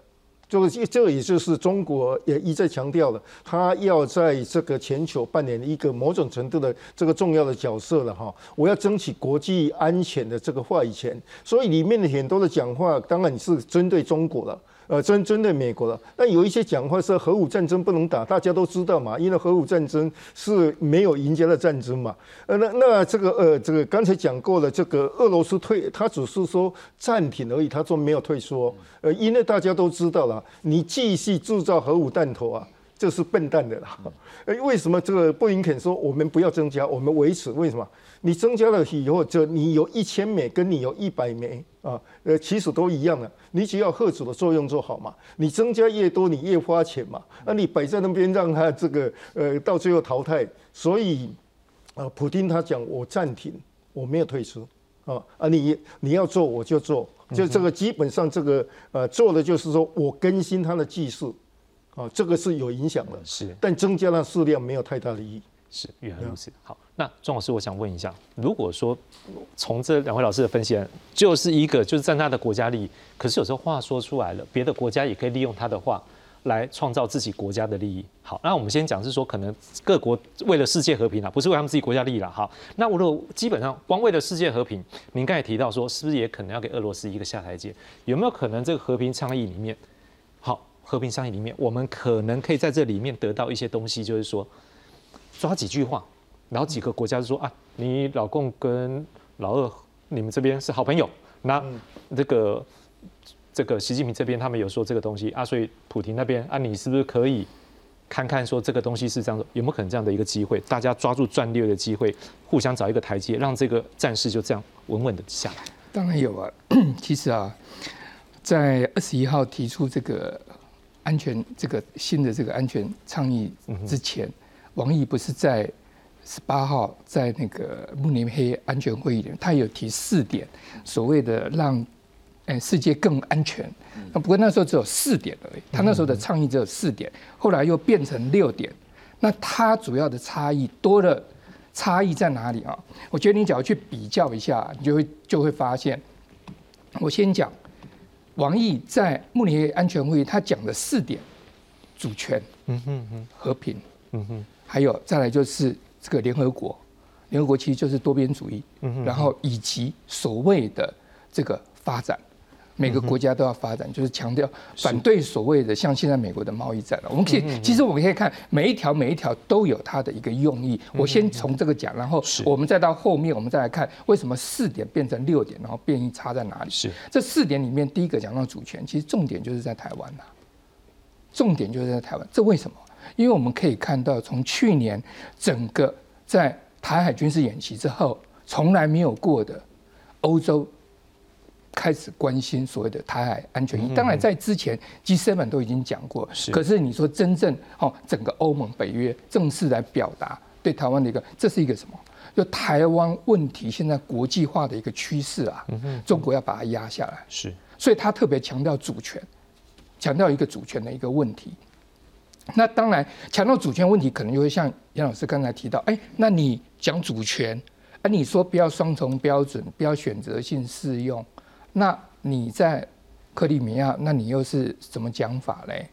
这个这也就是中国也一再强调了，他要在这个全球扮演一个某种程度的这个重要的角色了哈。我要争取国际安全的这个话语权，所以里面的很多的讲话当然你是针对中国了。呃，针针对美国了，但有一些讲话是核武战争不能打，大家都知道嘛，因为核武战争是没有赢家的战争嘛。呃，那那这个呃，这个刚才讲过了，这个俄罗斯退，他只是说暂停而已，他说没有退缩。呃，因为大家都知道了，你继续制造核武弹头啊。这是笨蛋的啦。哎，为什么这个布林肯说我们不要增加，我们维持？为什么？你增加了以后，就你有一千枚，跟你有一百枚啊，呃，其实都一样的。你只要贺主的作用做好嘛。你增加越多，你越花钱嘛。那你摆在那边让他这个呃到最后淘汰，所以啊，普京他讲我暂停，我没有退出啊啊，你你要做我就做，就这个基本上这个呃做的就是说我更新他的技术啊，这个是有影响的，是，但增加了数量没有太大的意义。是，原来如此。好，那庄老师，我想问一下，如果说从这两位老师的分析，就是一个就是站他的国家利益，可是有时候话说出来了，别的国家也可以利用他的话来创造自己国家的利益。好，那我们先讲是说，可能各国为了世界和平啊，不是为他们自己国家利益了。好，那我如果基本上光为了世界和平，您刚才提到说，是不是也可能要给俄罗斯一个下台阶？有没有可能这个和平倡议里面，好，和平商议里面，我们可能可以在这里面得到一些东西，就是说。抓几句话，然后几个国家就说啊，你老公跟老二，你们这边是好朋友。那这个这个习近平这边他们有说这个东西啊，所以普京那边啊，你是不是可以看看说这个东西是这样的，有没有可能这样的一个机会？大家抓住战略的机会，互相找一个台阶，让这个战事就这样稳稳的下来。当然有啊，其实啊，在二十一号提出这个安全这个新的这个安全倡议之前。王毅不是在十八号在那个慕尼黑安全会议里面，他有提四点，所谓的让诶世界更安全。那不过那时候只有四点而已，他那时候的倡议只有四点，后来又变成六点。那他主要的差异多了，差异在哪里啊？我觉得你只要去比较一下，你就会就会发现。我先讲王毅在慕尼黑安全会议，他讲了四点：主权、嗯哼哼，和平，嗯哼。还有再来就是这个联合国，联合国其实就是多边主义，嗯哼然后以及所谓的这个发展，每个国家都要发展，就是强调反对所谓的像现在美国的贸易战了。我们可以其实我们可以看每一条每一条都有它的一个用意。我先从这个讲，然后我们再到后面，我们再来看为什么四点变成六点，然后变异差在哪里？是这四点里面第一个讲到主权，其实重点就是在台湾呐，重点就是在台湾，这为什么？因为我们可以看到，从去年整个在台海军事演习之后，从来没有过的欧洲开始关心所谓的台海安全。当然，在之前 G7 都已经讲过，可是你说真正哦，整个欧盟、北约正式来表达对台湾的一个，这是一个什么？就台湾问题现在国际化的一个趋势啊，中国要把它压下来。是，所以他特别强调主权，强调一个主权的一个问题。那当然，强调主权问题，可能就会像杨老师刚才提到，哎，那你讲主权，啊，你说不要双重标准，不要选择性适用，那你在克里米亚，那你又是怎么讲法嘞？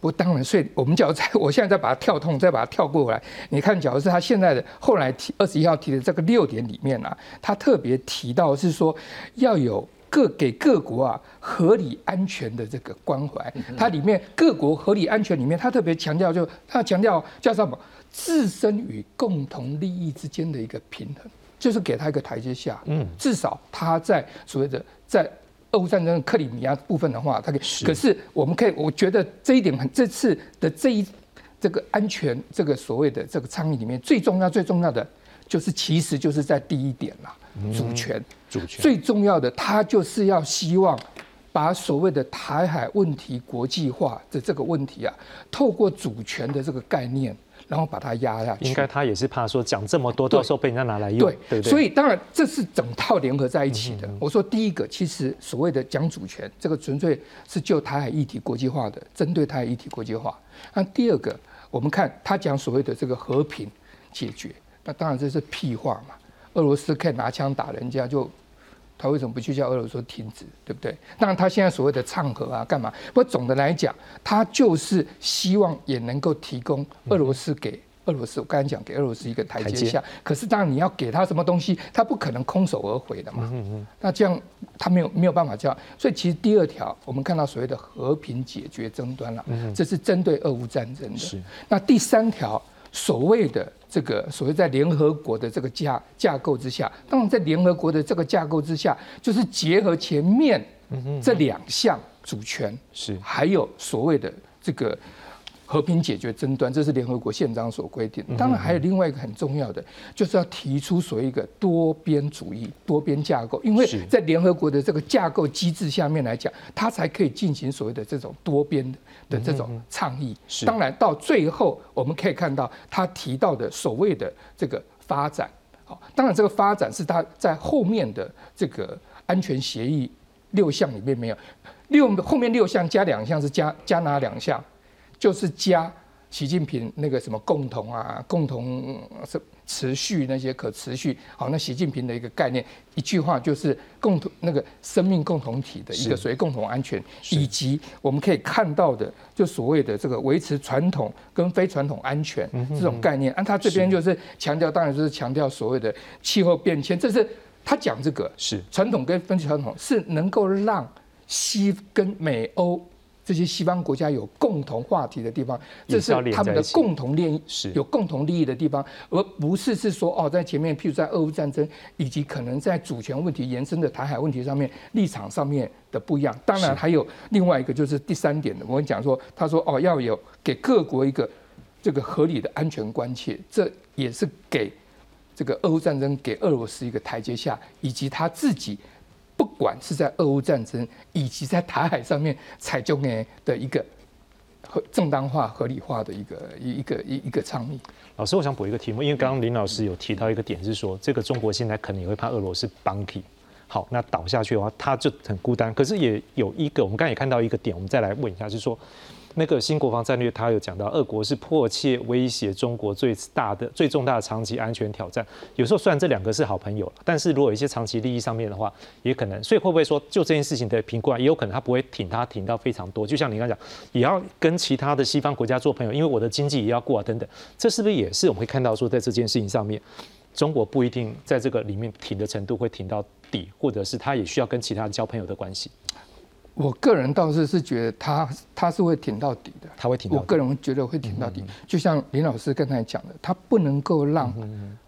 不，当然，所以我们假如在，我现在再把它跳通，再把它跳过来，你看，假如是他现在的后来提二十一号提的这个六点里面啊，他特别提到是说要有。各给各国啊合理安全的这个关怀，它里面各国合理安全里面，他特别强调，就他强调叫什么？自身与共同利益之间的一个平衡，就是给他一个台阶下。嗯，至少他在所谓的在俄乌战争克里米亚部分的话，它可以。可是我们可以，我觉得这一点很，这次的这一这个安全这个所谓的这个倡议里面，最重要最重要的就是其实就是在第一点啦，主权。主权最重要的，他就是要希望把所谓的台海问题国际化的这个问题啊，透过主权的这个概念，然后把它压下去。应该他也是怕说讲这么多，到时候被人家拿来用。对对，所以当然这是整套联合在一起的。我说第一个，其实所谓的讲主权，这个纯粹是就台海议题国际化的，针对台海议题国际化。那第二个，我们看他讲所谓的这个和平解决，那当然这是屁话嘛。俄罗斯可以拿枪打人家，就他为什么不去叫俄罗斯停止，对不对？当然，他现在所谓的唱和啊，干嘛？不过总的来讲，他就是希望也能够提供俄罗斯给俄罗斯，我刚才讲给俄罗斯一个台阶下。可是，当然你要给他什么东西，他不可能空手而回的嘛。那这样他没有没有办法这样。所以，其实第二条我们看到所谓的和平解决争端了，这是针对俄乌战争的。是。那第三条。所谓的这个所谓在联合国的这个架架构之下，当然在联合国的这个架构之下，就是结合前面这两项主权是，还有所谓的这个和平解决争端，这是联合国宪章所规定。当然，还有另外一个很重要的，就是要提出所谓一个多边主义、多边架构。因为在联合国的这个架构机制下面来讲，它才可以进行所谓的这种多边的这种倡议。当然，到最后我们可以看到他提到的所谓的这个发展。好，当然这个发展是他在后面的这个安全协议六项里面没有，六后面六项加两项是加加哪两项？就是加习近平那个什么共同啊，共同是持续那些可持续。好，那习近平的一个概念，一句话就是共同那个生命共同体的一个所谓共同安全，以及我们可以看到的，就所谓的这个维持传统跟非传统安全这种概念。按他这边就是强调，当然就是强调所谓的气候变迁。这是他讲这个是传统跟非传统是能够让西跟美欧。这些西方国家有共同话题的地方，这是他们的共同利益，有共同利益的地方，而不是是说哦，在前面，譬如在俄乌战争以及可能在主权问题延伸的台海问题上面立场上面的不一样。当然还有另外一个就是第三点的，我们讲说，他说哦，要有给各国一个这个合理的安全关切，这也是给这个俄乌战争给俄罗斯一个台阶下，以及他自己。不管是在俄乌战争，以及在台海上面采中诶的一个合正当化、合理化的一个一一个一一个倡议。老师，我想补一个题目，因为刚刚林老师有提到一个点，是说这个中国现在可能也会怕俄罗斯帮 key。好，那倒下去的话，他就很孤单。可是也有一个，我们刚才也看到一个点，我们再来问一下，是说。那个新国防战略，他有讲到，俄国是迫切威胁中国最大的、最重大的长期安全挑战。有时候虽然这两个是好朋友，但是如果有一些长期利益上面的话，也可能。所以会不会说，就这件事情的评估啊，也有可能他不会挺他挺到非常多。就像你刚讲，也要跟其他的西方国家做朋友，因为我的经济也要过啊等等。这是不是也是我们会看到说，在这件事情上面，中国不一定在这个里面挺的程度会挺到底，或者是他也需要跟其他人交朋友的关系。我个人倒是是觉得他他是会挺到底的，他会挺。我个人觉得会挺到底，就像林老师刚才讲的，他不能够让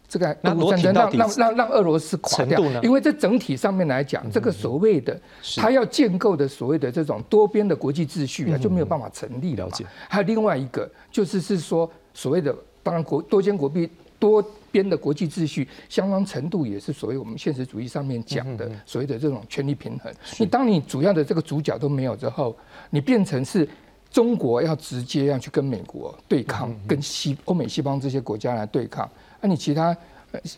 这个俄乌战争让让让让俄罗斯垮掉，因为在整体上面来讲，这个所谓的他要建构的所谓的这种多边的国际秩序啊，就没有办法成立了。还有另外一个就是是说所谓的，当然国多边国币多。边的国际秩序相当程度也是所谓我们现实主义上面讲的所谓的这种权力平衡。你当你主要的这个主角都没有之后，你变成是中国要直接要去跟美国对抗，跟西欧美西方这些国家来对抗。那你其他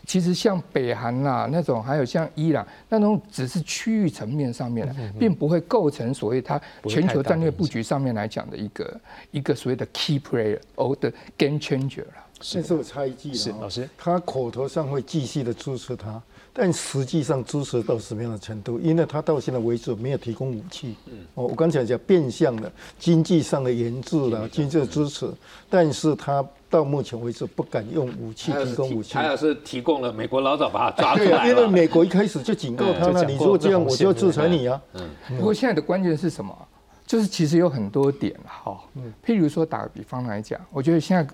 其实像北韩啦那种，还有像伊朗那种，只是区域层面上面的，并不会构成所谓它全球战略布局上面来讲的一个一个所谓的 key player or the game changer 了。这是我猜忌是老师，他口头上会继续的支持他，但实际上支持到什么样的程度？因为他到现在为止没有提供武器。嗯，哦，我刚才讲变相的经济上的援助了，经济的支持，但是他到目前为止不敢用武器提供武器。他要是提供了，美国老早把他抓出来因为美国一开始就警告他了，你如果这样，我就要制裁你啊。嗯。不过现在的关键是什么？就是其实有很多点哈。嗯。譬如说，打个比方来讲，我觉得现在。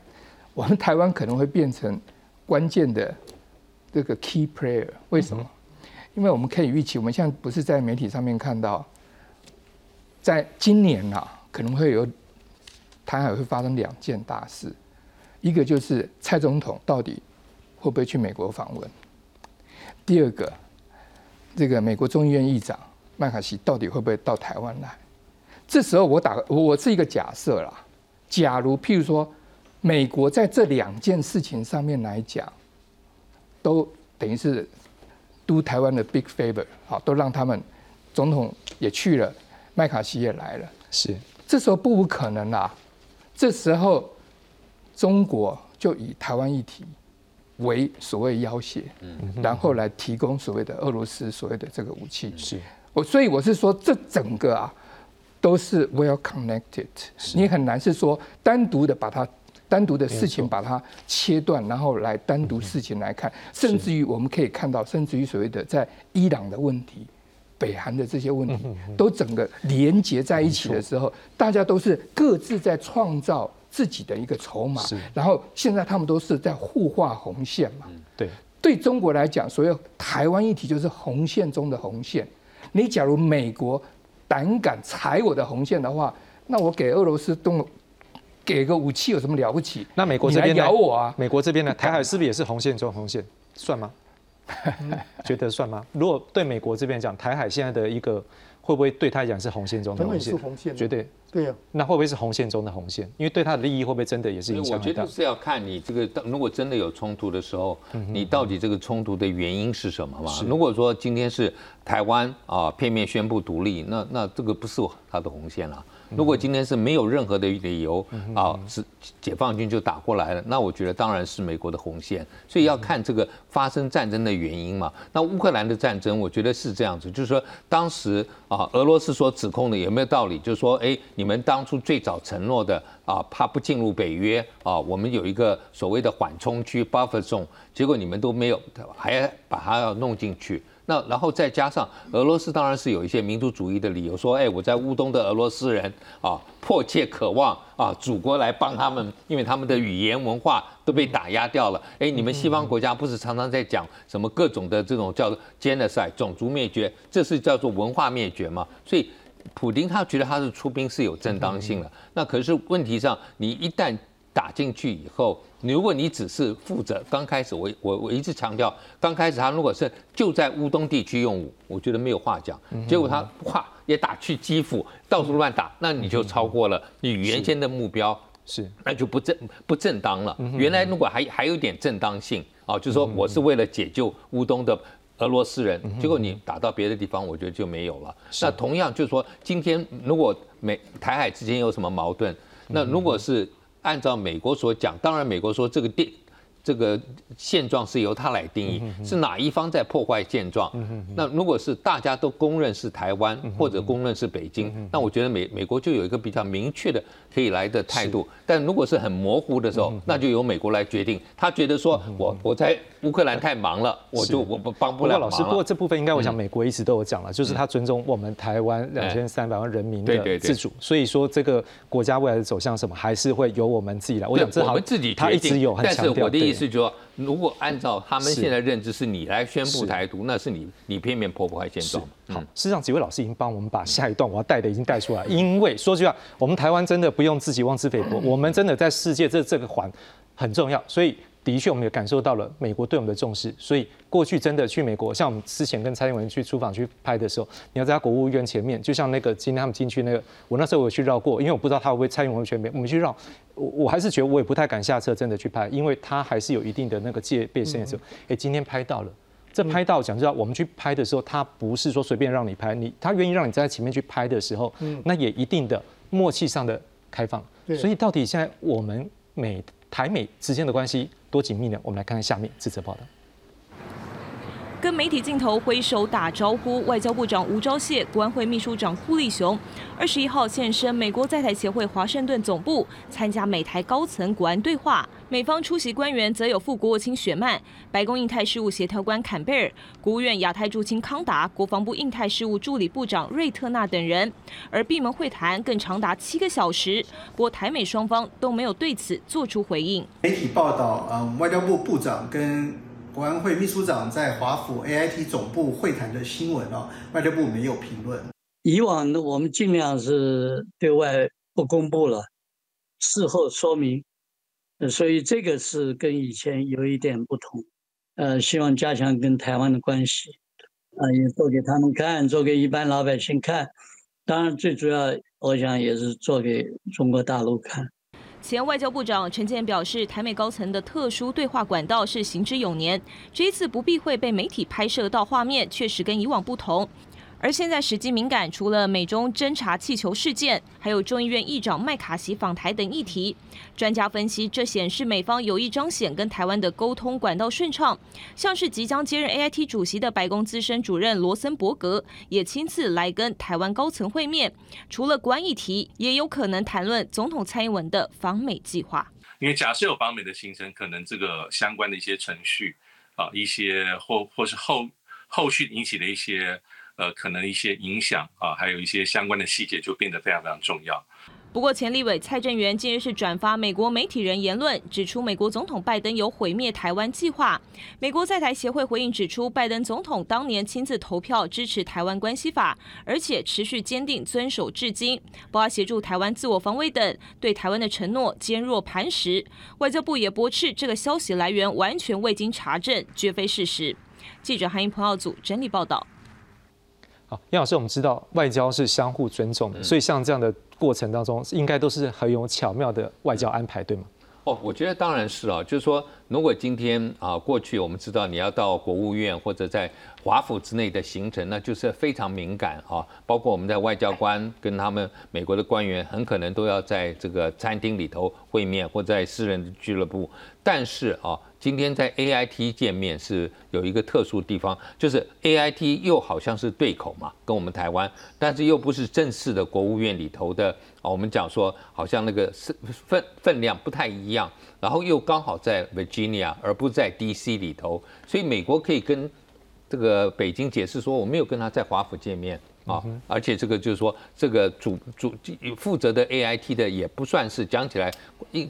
我们台湾可能会变成关键的这个 key player，为什么？因为我们可以预期，我们现在不是在媒体上面看到，在今年啊，可能会有台海会发生两件大事，一个就是蔡总统到底会不会去美国访问？第二个，这个美国众议院议长麦卡锡到底会不会到台湾来？这时候我打我是一个假设啦，假如譬如说。美国在这两件事情上面来讲，都等于是 do 台湾的 big favor，好，都让他们总统也去了，麦卡锡也来了，是，这时候不无可能啦。这时候中国就以台湾议题为所谓要挟，嗯，然后来提供所谓的俄罗斯所谓的这个武器，是。我，所以我是说，这整个啊都是 well connected，你很难是说单独的把它。单独的事情把它切断，然后来单独事情来看，甚至于我们可以看到，甚至于所谓的在伊朗的问题、北韩的这些问题，都整个连接在一起的时候，大家都是各自在创造自己的一个筹码。然后现在他们都是在互画红线嘛。对，对中国来讲，所谓台湾议题就是红线中的红线。你假如美国胆敢踩我的红线的话，那我给俄罗斯动。给个武器有什么了不起？那美国这边咬我啊？美国这边呢？台海是不是也是红线中红线？算吗？觉得算吗？如果对美国这边讲，台海现在的一个会不会对他讲是红线中的红线？红线，绝对。对呀，那会不会是红线中的红线？因为对他的利益会不会真的也是影响我觉得是要看你这个，如果真的有冲突的时候，你到底这个冲突的原因是什么嘛？如果说今天是台湾啊片面宣布独立，那那这个不是他的红线了。如果今天是没有任何的理由啊，是解放军就打过来了，那我觉得当然是美国的红线。所以要看这个发生战争的原因嘛。那乌克兰的战争，我觉得是这样子，就是说当时啊，俄罗斯所指控的有没有道理？就是说，哎。你们当初最早承诺的啊，怕不进入北约啊，我们有一个所谓的缓冲区 （buffer zone），结果你们都没有，还把它要弄进去。那然后再加上俄罗斯，当然是有一些民族主义的理由，说，哎，我在乌东的俄罗斯人啊，迫切渴望啊，祖国来帮他们，因为他们的语言文化都被打压掉了。哎，你们西方国家不是常常在讲什么各种的这种叫 genocide 种族灭绝，这是叫做文化灭绝嘛？所以。普京他觉得他是出兵是有正当性的，那可是问题上，你一旦打进去以后，如果你只是负责刚开始，我我我一直强调，刚开始他如果是就在乌东地区用武，我觉得没有话讲。结果他哇也打去基辅，到处乱打，那你就超过了你原先的目标，是那就不正不正当了。原来如果还还有点正当性啊，就是说我是为了解救乌东的。俄罗斯人，结果你打到别的地方，我觉得就没有了。那同样就是说，今天如果美台海之间有什么矛盾，那如果是按照美国所讲，当然美国说这个定。这个现状是由他来定义，是哪一方在破坏现状？那如果是大家都公认是台湾，或者公认是北京，那我觉得美美国就有一个比较明确的可以来的态度。但如果是很模糊的时候，那就由美国来决定。他觉得说我我在乌克兰太忙了，我就我不帮不了老师，不过这部分应该我想美国一直都有讲了，就是他尊重我们台湾两千三百万人民的自主。所以说这个国家未来的走向什么，还是会由我们自己来。我想我们自己他一直有很强调。意思就是说，如果按照他们现在认知，是你来宣布台独，那是你你片面破坏现状。好，事实上几位老师已经帮我们把下一段我要带的已经带出来。因为说句话，我们台湾真的不用自己妄自菲薄，我们真的在世界这这个环很重要，所以。的确，我们也感受到了美国对我们的重视，所以过去真的去美国，像我们之前跟蔡英文去出访去拍的时候，你要在他国务院前面，就像那个今天他们进去那个，我那时候我去绕过，因为我不知道他会不会蔡英文全面，我们去绕，我我还是觉得我也不太敢下车真的去拍，因为他还是有一定的那个戒备心的时候，哎，今天拍到了，这拍到讲知道我们去拍的时候，他不是说随便让你拍，你他愿意让你在前面去拍的时候，那也一定的默契上的开放，所以到底现在我们美台美之间的关系。多紧密呢？我们来看看下面这则报道。跟媒体镜头挥手打招呼，外交部长吴钊燮、国安会秘书长顾立雄，二十一号现身美国在台协会华盛顿总部，参加美台高层国安对话。美方出席官员则有副国务卿雪曼、白宫印太事务协调官坎贝尔、国务院亚太驻青康达、国防部印太事务助理部长瑞特纳等人。而闭门会谈更长达七个小时，不过台美双方都没有对此做出回应。媒体报道，嗯，外交部部长跟国安会秘书长在华府 AIT 总部会谈的新闻哦，外交部没有评论。以往呢，我们尽量是对外不公布了，事后说明。所以这个是跟以前有一点不同。呃，希望加强跟台湾的关系，啊，也做给他们看，做给一般老百姓看。当然，最主要我想也是做给中国大陆看。前外交部长陈建表示，台美高层的特殊对话管道是行之有年，这一次不避讳被媒体拍摄到画面，确实跟以往不同。而现在时机敏感，除了美中侦察气球事件，还有众议院议长麦卡锡访台等议题。专家分析，这显示美方有意彰显跟台湾的沟通管道顺畅。像是即将接任 AIT 主席的白宫资深主任罗森伯格，也亲自来跟台湾高层会面。除了国安议题，也有可能谈论总统蔡英文的访美计划。因为假设有访美的行程，可能这个相关的一些程序啊，一些或或是后后续引起的一些。呃，可能一些影响啊，还有一些相关的细节就变得非常非常重要。不过，前立委蔡正元近日是转发美国媒体人言论，指出美国总统拜登有毁灭台湾计划。美国在台协会回应指出，拜登总统当年亲自投票支持台湾关系法，而且持续坚定遵守至今，包括协助台湾自我防卫等，对台湾的承诺坚若磐石。外交部也驳斥这个消息来源完全未经查证，绝非事实。记者韩英彭浩组整理报道。好，叶老师，我们知道外交是相互尊重的，所以像这样的过程当中，应该都是很有巧妙的外交安排，对吗？哦，我觉得当然是啊，就是说，如果今天啊，过去我们知道你要到国务院或者在华府之内的行程，那就是非常敏感啊，包括我们在外交官跟他们美国的官员，很可能都要在这个餐厅里头会面，或在私人俱乐部，但是啊。今天在 A I T 见面是有一个特殊地方，就是 A I T 又好像是对口嘛，跟我们台湾，但是又不是正式的国务院里头的啊。我们讲说好像那个分分分量不太一样，然后又刚好在 Virginia 而不在 D C 里头，所以美国可以跟这个北京解释说，我没有跟他在华府见面。啊，而且这个就是说，这个主主负责的 A I T 的也不算是讲起来，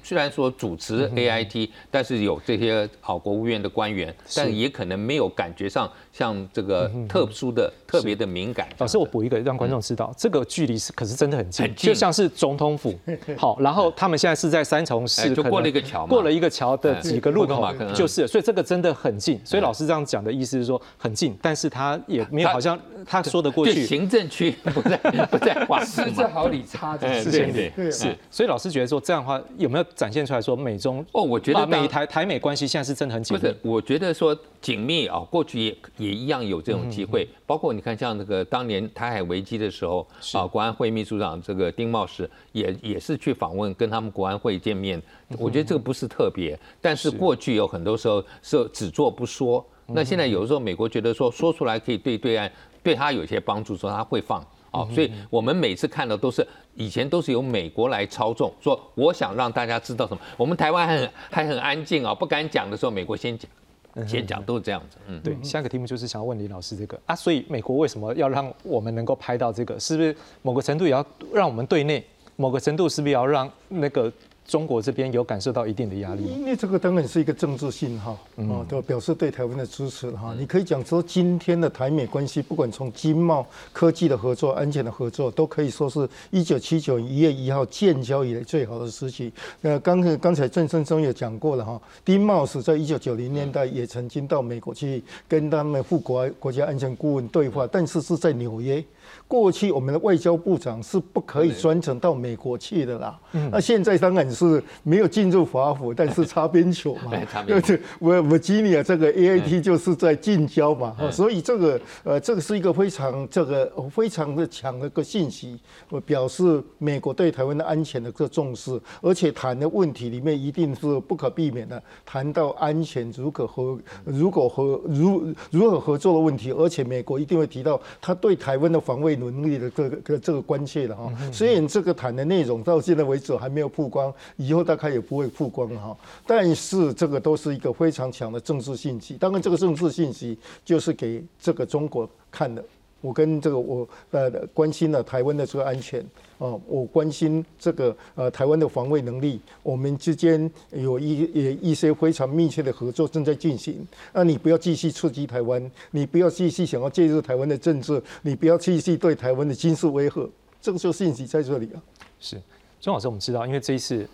虽然说主持 A I T，但是有这些好国务院的官员，但也可能没有感觉上像这个特殊的、特别的敏感。老师，我补一个让观众知道，这个距离是可是真的很近，就像是总统府。好，然后他们现在是在三重市，就过了一个桥，过了一个桥的几个路口，就是，所以这个真的很近。所以老师这样讲的意思是说很近，但是他也没有好像他说得过去。政区 不在不在话，四字毫厘差的事情。对，是，所以老师觉得说这样的话有没有展现出来说美中哦？我觉得美台台美关系现在是真的很紧密。我觉得说紧密啊，过去也也一样有这种机会，包括你看像那个当年台海危机的时候啊，国安会秘书长这个丁茂时也也是去访问，跟他们国安会见面。我觉得这个不是特别，但是过去有很多时候是只做不说。那现在有的时候美国觉得说说出来可以对对岸。对他有些帮助，说他会放啊，所以我们每次看到都是以前都是由美国来操纵，说我想让大家知道什么，我们台湾很还很安静啊，不敢讲的时候，美国先讲，先讲都是这样子。嗯，对，下一个题目就是想要问李老师这个啊，所以美国为什么要让我们能够拍到这个？是不是某个程度也要让我们对内？某个程度是不是要让那个？中国这边有感受到一定的压力，因为这个当然是一个政治信号啊，都表示对台湾的支持哈。你可以讲说，今天的台美关系，不管从经贸、科技的合作、安全的合作，都可以说是一九七九一月一号建交以来最好的时期。那刚才刚才郑生中也讲过了哈，丁茂是在一九九零年代也曾经到美国去跟他们副国国家安全顾问对话，但是是在纽约。过去我们的外交部长是不可以专程到美国去的啦。那现在当然是没有进入华府，但是擦边球嘛。对，我我吉尼亚这个 A I T 就是在近郊嘛，所以这个呃，这个是一个非常这个非常的强的一个信息，表示美国对台湾的安全的个重视，而且谈的问题里面一定是不可避免的谈到安全如何合如果合如如何合作的问题，而且美国一定会提到他对台湾的防卫。能力的这个这个关切了哈，虽然这个谈的内容到现在为止还没有曝光，以后大概也不会曝光哈，但是这个都是一个非常强的政治信息。当然，这个政治信息就是给这个中国看的。我跟这个我呃关心了台湾的这个安全哦，我关心这个呃台湾的防卫能力，我们之间有一也一些非常密切的合作正在进行。那你不要继续刺激台湾，你不要继续想要介入台湾的政治，你不要继续对台湾的军事威吓，这个就信息在这里啊。是，钟老师，我们知道，因为这一次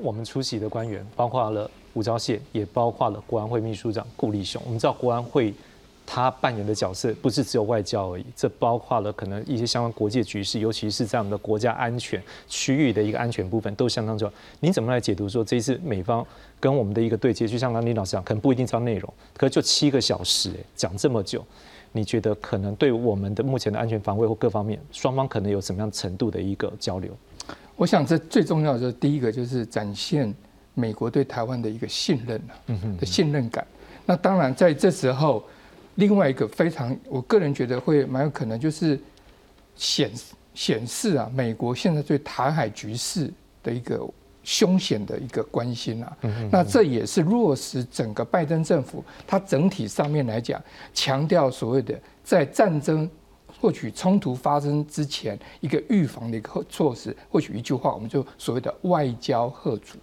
我们出席的官员包括了吴钊燮，也包括了国安会秘书长顾立雄，我们知道国安会。他扮演的角色不是只有外交而已，这包括了可能一些相关国际局势，尤其是在我们的国家安全区域的一个安全部分都相当重要。你怎么来解读说这一次美方跟我们的一个对接？就像刚林老师讲，可能不一定知道内容，可就七个小时讲这么久，你觉得可能对我们的目前的安全防卫或各方面，双方可能有什么样程度的一个交流？我想这最重要的是第一个就是展现美国对台湾的一个信任啊，的信任感。那当然在这时候。另外一个非常，我个人觉得会蛮有可能，就是显显示啊，美国现在对台海局势的一个凶险的一个关心啊。那这也是落实整个拜登政府，它整体上面来讲，强调所谓的在战争或许冲突发生之前一个预防的一个措施，或许一句话，我们就所谓的外交贺主。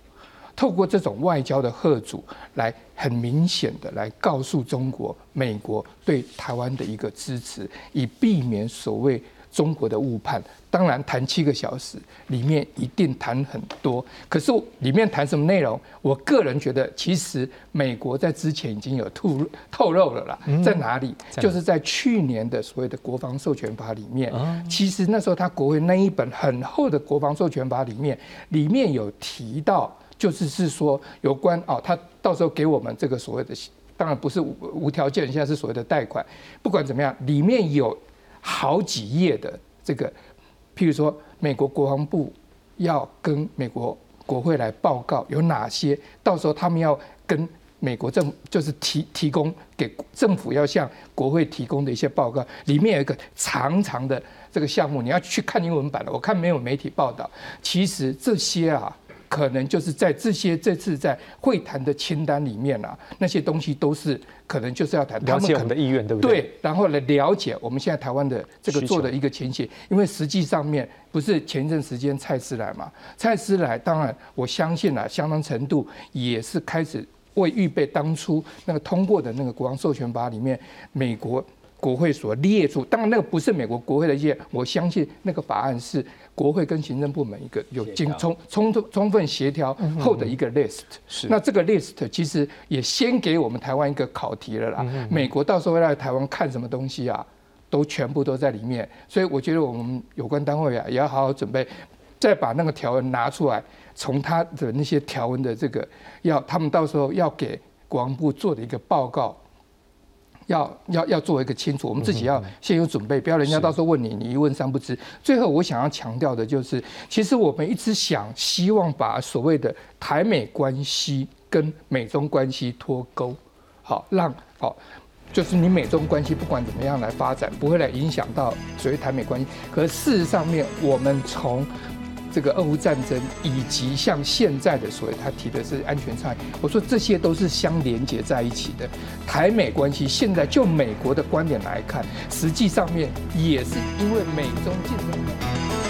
透过这种外交的贺主，来很明显的来告诉中国、美国对台湾的一个支持，以避免所谓中国的误判。当然，谈七个小时里面一定谈很多，可是里面谈什么内容？我个人觉得，其实美国在之前已经有透透露了啦，在哪里？就是在去年的所谓的国防授权法里面，其实那时候他国会那一本很厚的国防授权法里面，里面有提到。就是是说有关哦，他到时候给我们这个所谓的，当然不是无无条件，现在是所谓的贷款。不管怎么样，里面有好几页的这个，譬如说美国国防部要跟美国国会来报告有哪些，到时候他们要跟美国政就是提提供给政府要向国会提供的一些报告，里面有一个长长的这个项目，你要去看英文版的，我看没有媒体报道。其实这些啊。可能就是在这些这次在会谈的清单里面啊，那些东西都是可能就是要谈了解我们的意愿，对不对？对，然后来了解我们现在台湾的这个做的一个情形，因为实际上面不是前一阵时间蔡司来嘛，蔡司来，当然我相信啊，相当程度也是开始为预备当初那个通过的那个国防授权法里面美国国会所列出，当然那个不是美国国会的意见，我相信那个法案是。国会跟行政部门一个有经充充充分协调后的一个 list，是那这个 list 其实也先给我们台湾一个考题了啦。美国到时候来台湾看什么东西啊，都全部都在里面。所以我觉得我们有关单位啊，也要好好准备，再把那个条文拿出来，从他的那些条文的这个要他们到时候要给国防部做的一个报告。要要要做一个清楚，我们自己要先有准备，不要人家到时候问你，你一问三不知。最后，我想要强调的就是，其实我们一直想希望把所谓的台美关系跟美中关系脱钩，好让好，就是你美中关系不管怎么样来发展，不会来影响到所谓台美关系。可是事实上面，我们从这个俄乌战争，以及像现在的所谓他提的是安全差异，我说这些都是相连接在一起的。台美关系现在就美国的观点来看，实际上面也是因为美中竞争。